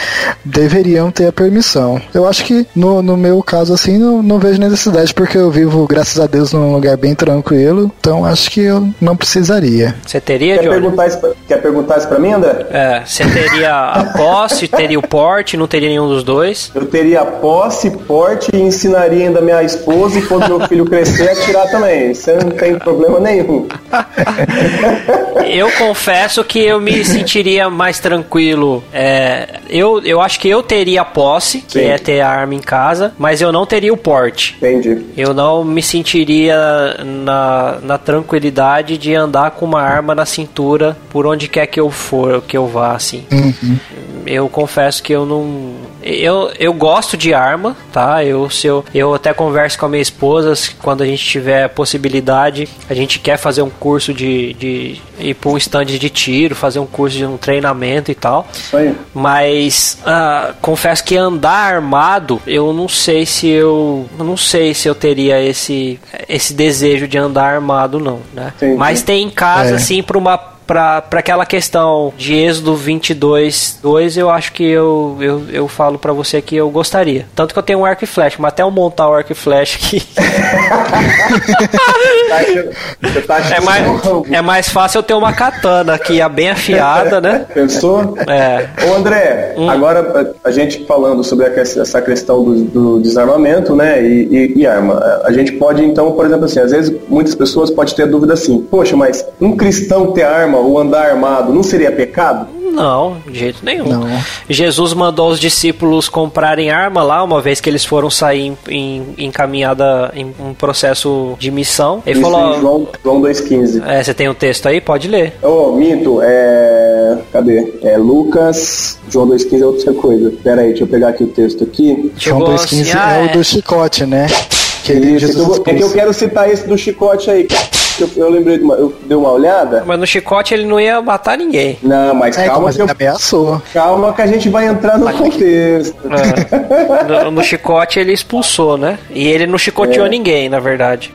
deveriam ter a permissão. Eu acho que no, no meu caso assim não, não vejo necessidade porque eu vivo, graças a Deus, num lugar bem tranquilo, então acho que eu não precisaria. Você teria, Quer perguntar, isso pra, quer perguntar isso pra mim, André? É, você teria a posse, teria o porte, não teria nenhum dos dois. Eu teria posse, porte e ensinaria ainda minha esposa e quando meu filho crescer, atirar também. Isso não tem problema nenhum. Eu confesso que eu me sentiria mais tranquilo. É, eu, eu acho que eu teria a posse, que Sim. é ter a arma em casa, mas eu não teria o porte. Entendi. Eu não me sentiria na, na tranquilidade de andar com uma arma na cintura por onde quer que eu for, que eu vá, assim. Eu confesso que eu não. Eu, eu gosto de arma, tá? Eu, se eu, eu até converso com a minha esposa quando a gente tiver possibilidade. A gente quer fazer um curso de, de ir para um stand de tiro, fazer um curso de um treinamento e tal. Isso aí. Mas ah, confesso que andar armado, eu não sei se eu, eu não sei se eu teria esse esse desejo de andar armado não, né? Entendi. Mas tem caso É. assim para uma para aquela questão de Êxodo 22, 2, eu acho que eu, eu, eu falo para você que eu gostaria. Tanto que eu tenho um arco e flecha, mas até eu montar o arco e flecha aqui Tá achando- Você tá achando é mais, é mais fácil eu ter uma katana que é bem afiada, né? Pensou? É. Ô André, agora a gente falando sobre essa questão do, do desarmamento, né, e, e- e arma, a gente pode então, por exemplo assim, às vezes muitas pessoas podem ter dúvida assim, poxa, mas um cristão ter arma ou andar armado não seria pecado? Não, de jeito nenhum. Não. Jesus mandou os discípulos comprarem arma lá, uma vez que eles foram sair em, em, em caminhada, em um processo de missão. Ele Isso falou: em João, João 2,15. é, Você tem o texto aí? Pode ler. Ô, minto, é... Cadê? É Lucas, João 2,15 é outra coisa. Pera aí, deixa eu pegar aqui o texto aqui. João Chegou 2,15 assim, ah, é o é. do chicote, né? Que ele, Isso, Jesus é que eu- é que eu quero citar esse do chicote aí. Eu, eu lembrei de uma. Eu dei uma olhada. Mas no chicote ele não ia matar ninguém. Não, mas É, então, calma mas que eu, ameaçou. calma que a gente vai entrar no contexto. É. No, no chicote ele expulsou, né? E ele não chicoteou É. ninguém, na verdade.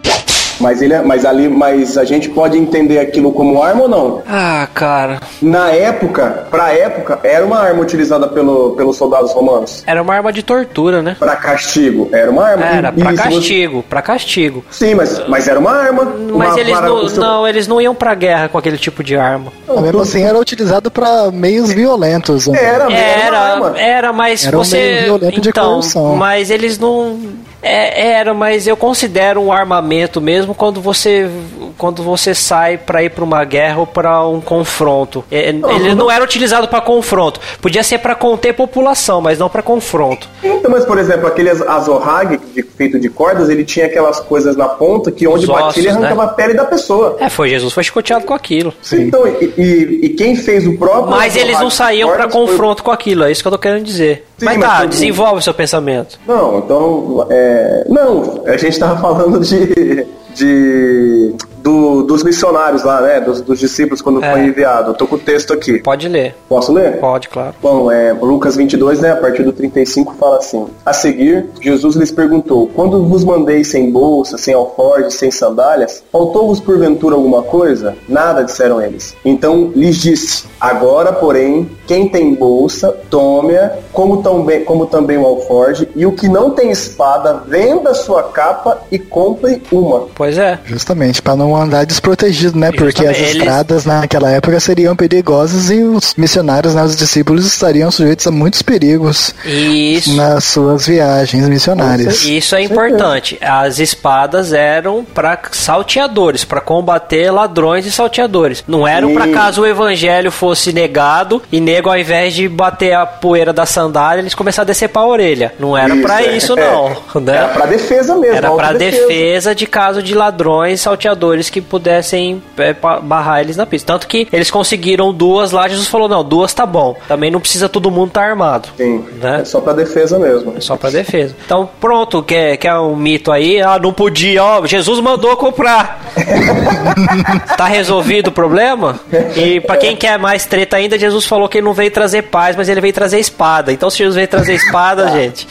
Mas ele, é- mas ali, mas a gente pode entender aquilo como arma ou não? Ah, cara. Na época, pra época, era uma arma utilizada pelo, pelos soldados romanos. Era uma arma de tortura, né? Pra castigo, era uma arma. Era, pra e se você- castigo, pra castigo. Sim, mas, mas era uma arma. Mas uma eles não, seu- não, eles não iam pra guerra com aquele tipo de arma. Mas mesmo assim era utilizado pra meios violentos. né? Era, era, uma Era, arma. era, mas Era um você. meio violento de então, coerção. mas eles não. É, era, mas eu considero um armamento mesmo quando você quando você sai pra ir pra uma guerra ou pra um confronto. É, ele não era utilizado pra confronto. Podia ser pra conter população, mas não pra confronto. Então, mas por exemplo, aquele azorrague de- feito de cordas, ele tinha aquelas coisas na ponta que onde Os batia ele né? arrancava a pele da pessoa. É, foi Jesus foi chicoteado com aquilo. Então, e, e- e quem fez o próprio. Mas eles não saíam pra cordas foi- confronto com aquilo, é isso que eu tô querendo dizer. Sim, mas mas tá, desenvolve o seu pensamento. Não, então. É... Não, a gente tava falando de. de do- dos missionários lá, né? Dos, dos discípulos quando É. foi enviado. Eu tô com o texto aqui. Pode ler. Posso ler? Pode, claro. Bom, é, Lucas 22, né, a partir do 35, fala assim: A seguir, Jesus lhes perguntou: Quando vos mandei sem bolsa, sem alforje, sem sandálias, faltou-vos porventura alguma coisa? Nada, disseram eles. Então lhes disse: Agora, porém, quem tem bolsa, tome-a, como, também, como também o alforje, e o que não tem espada, venda sua capa e compre uma. Pois é. Justamente, pra não andar desprotegido, né? Porque as eles- estradas naquela época seriam perigosas e os missionários, né, os discípulos estariam sujeitos a muitos perigos Isso. nas suas viagens missionárias. Isso é importante. As espadas eram para salteadores, para combater ladrões e salteadores. Não eram para caso o evangelho fosse negado e nego ao invés de bater a poeira da sandália, eles começaram a decepar a orelha. Não era para é, isso é. não, né? Era pra defesa mesmo. Era pra defesa de caso de ladrões salteadores que pudessem é, barrar eles na pista. Tanto que eles conseguiram duas lá, Jesus falou, não, duas tá bom. Também não precisa todo mundo estar armado. Sim, Né? é só pra defesa mesmo. É só pra defesa. Então, pronto, quer, quer um mito aí? Ah, não podia, ó, Jesus mandou comprar. tá resolvido o problema? E pra quem quer mais treta ainda, Jesus falou que ele não veio trazer paz, mas ele veio trazer espada. Então, se Jesus veio trazer espada, gente.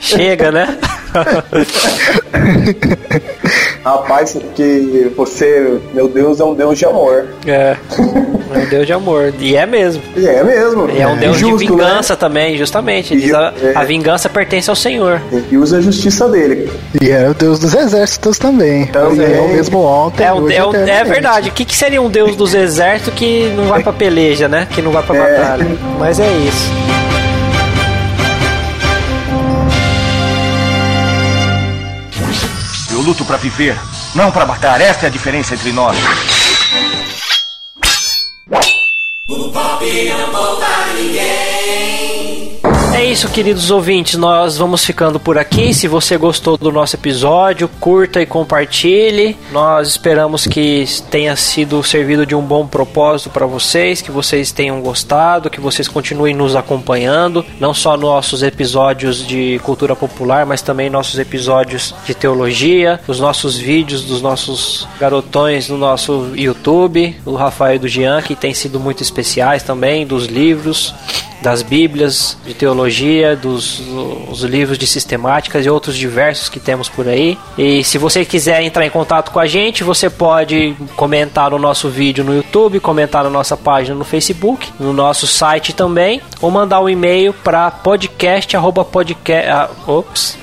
Chega, né? Rapaz, que você, meu Deus, é um Deus de amor. É. É um Deus de amor. E é mesmo. E é mesmo. E é um Deus Justo, de vingança também, justamente. E- diz, a, é. a vingança pertence ao Senhor. Né? E usa a justiça dele. E é o Deus dos exércitos também. Também. É o mesmo ontem. É, um- hoje é, um- é verdade. O que, que seria um deus dos exércitos que não vai pra peleja, né? Que não vai pra É. batalha. Mas é isso. Luto pra viver, não pra matar. Esta é a diferença entre nós. É isso, queridos ouvintes. Nós vamos ficando por aqui. Se você gostou do nosso episódio, curta e compartilhe. Nós esperamos que tenha sido servido de um bom propósito para vocês, que vocês tenham gostado, que vocês continuem nos acompanhando, não só nossos episódios de cultura popular, mas também nossos episódios de teologia, os nossos vídeos dos nossos garotões no nosso YouTube, do Rafael e do Jean, que tem sido muito especiais também, dos livros das Bíblias de teologia, dos os livros de sistemáticas e outros diversos que temos por aí. E se você quiser entrar em contato com a gente, você pode comentar no nosso vídeo no YouTube, comentar na nossa página no Facebook, no nosso site também, ou mandar um e-mail para podcast arroba podcast. Ah, ops.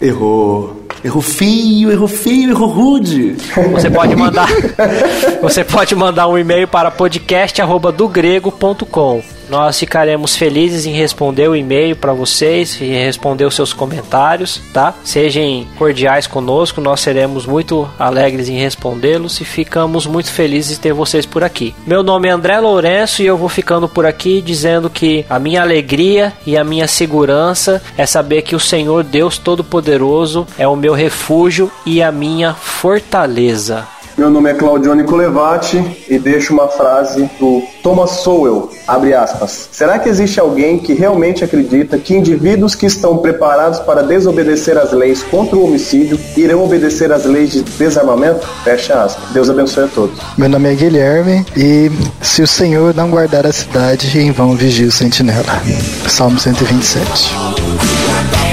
Errou. Errou feio, errou feio, errou rude. Você pode mandar Você pode mandar um e-mail para podcast@dogrego.com. Nós ficaremos felizes em responder o e-mail para vocês e responder os seus comentários, tá? Sejam cordiais conosco, nós seremos muito alegres em respondê-los e ficamos muito felizes de ter vocês por aqui. Meu nome é André Lourenço e eu vou ficando por aqui dizendo que a minha alegria e a minha segurança é saber que o Senhor Deus Todo-Poderoso é o meu refúgio e a minha fortaleza. Meu nome é Claudione Colevati e deixo uma frase do Thomas Sowell, abre aspas. Será que existe alguém que realmente acredita que indivíduos que estão preparados para desobedecer às leis contra o homicídio irão obedecer às leis de desarmamento? Fecha aspas. Deus abençoe a todos. Meu nome é Guilherme e se o Senhor não guardar a cidade, em vão vigia o sentinela. Salmo 127.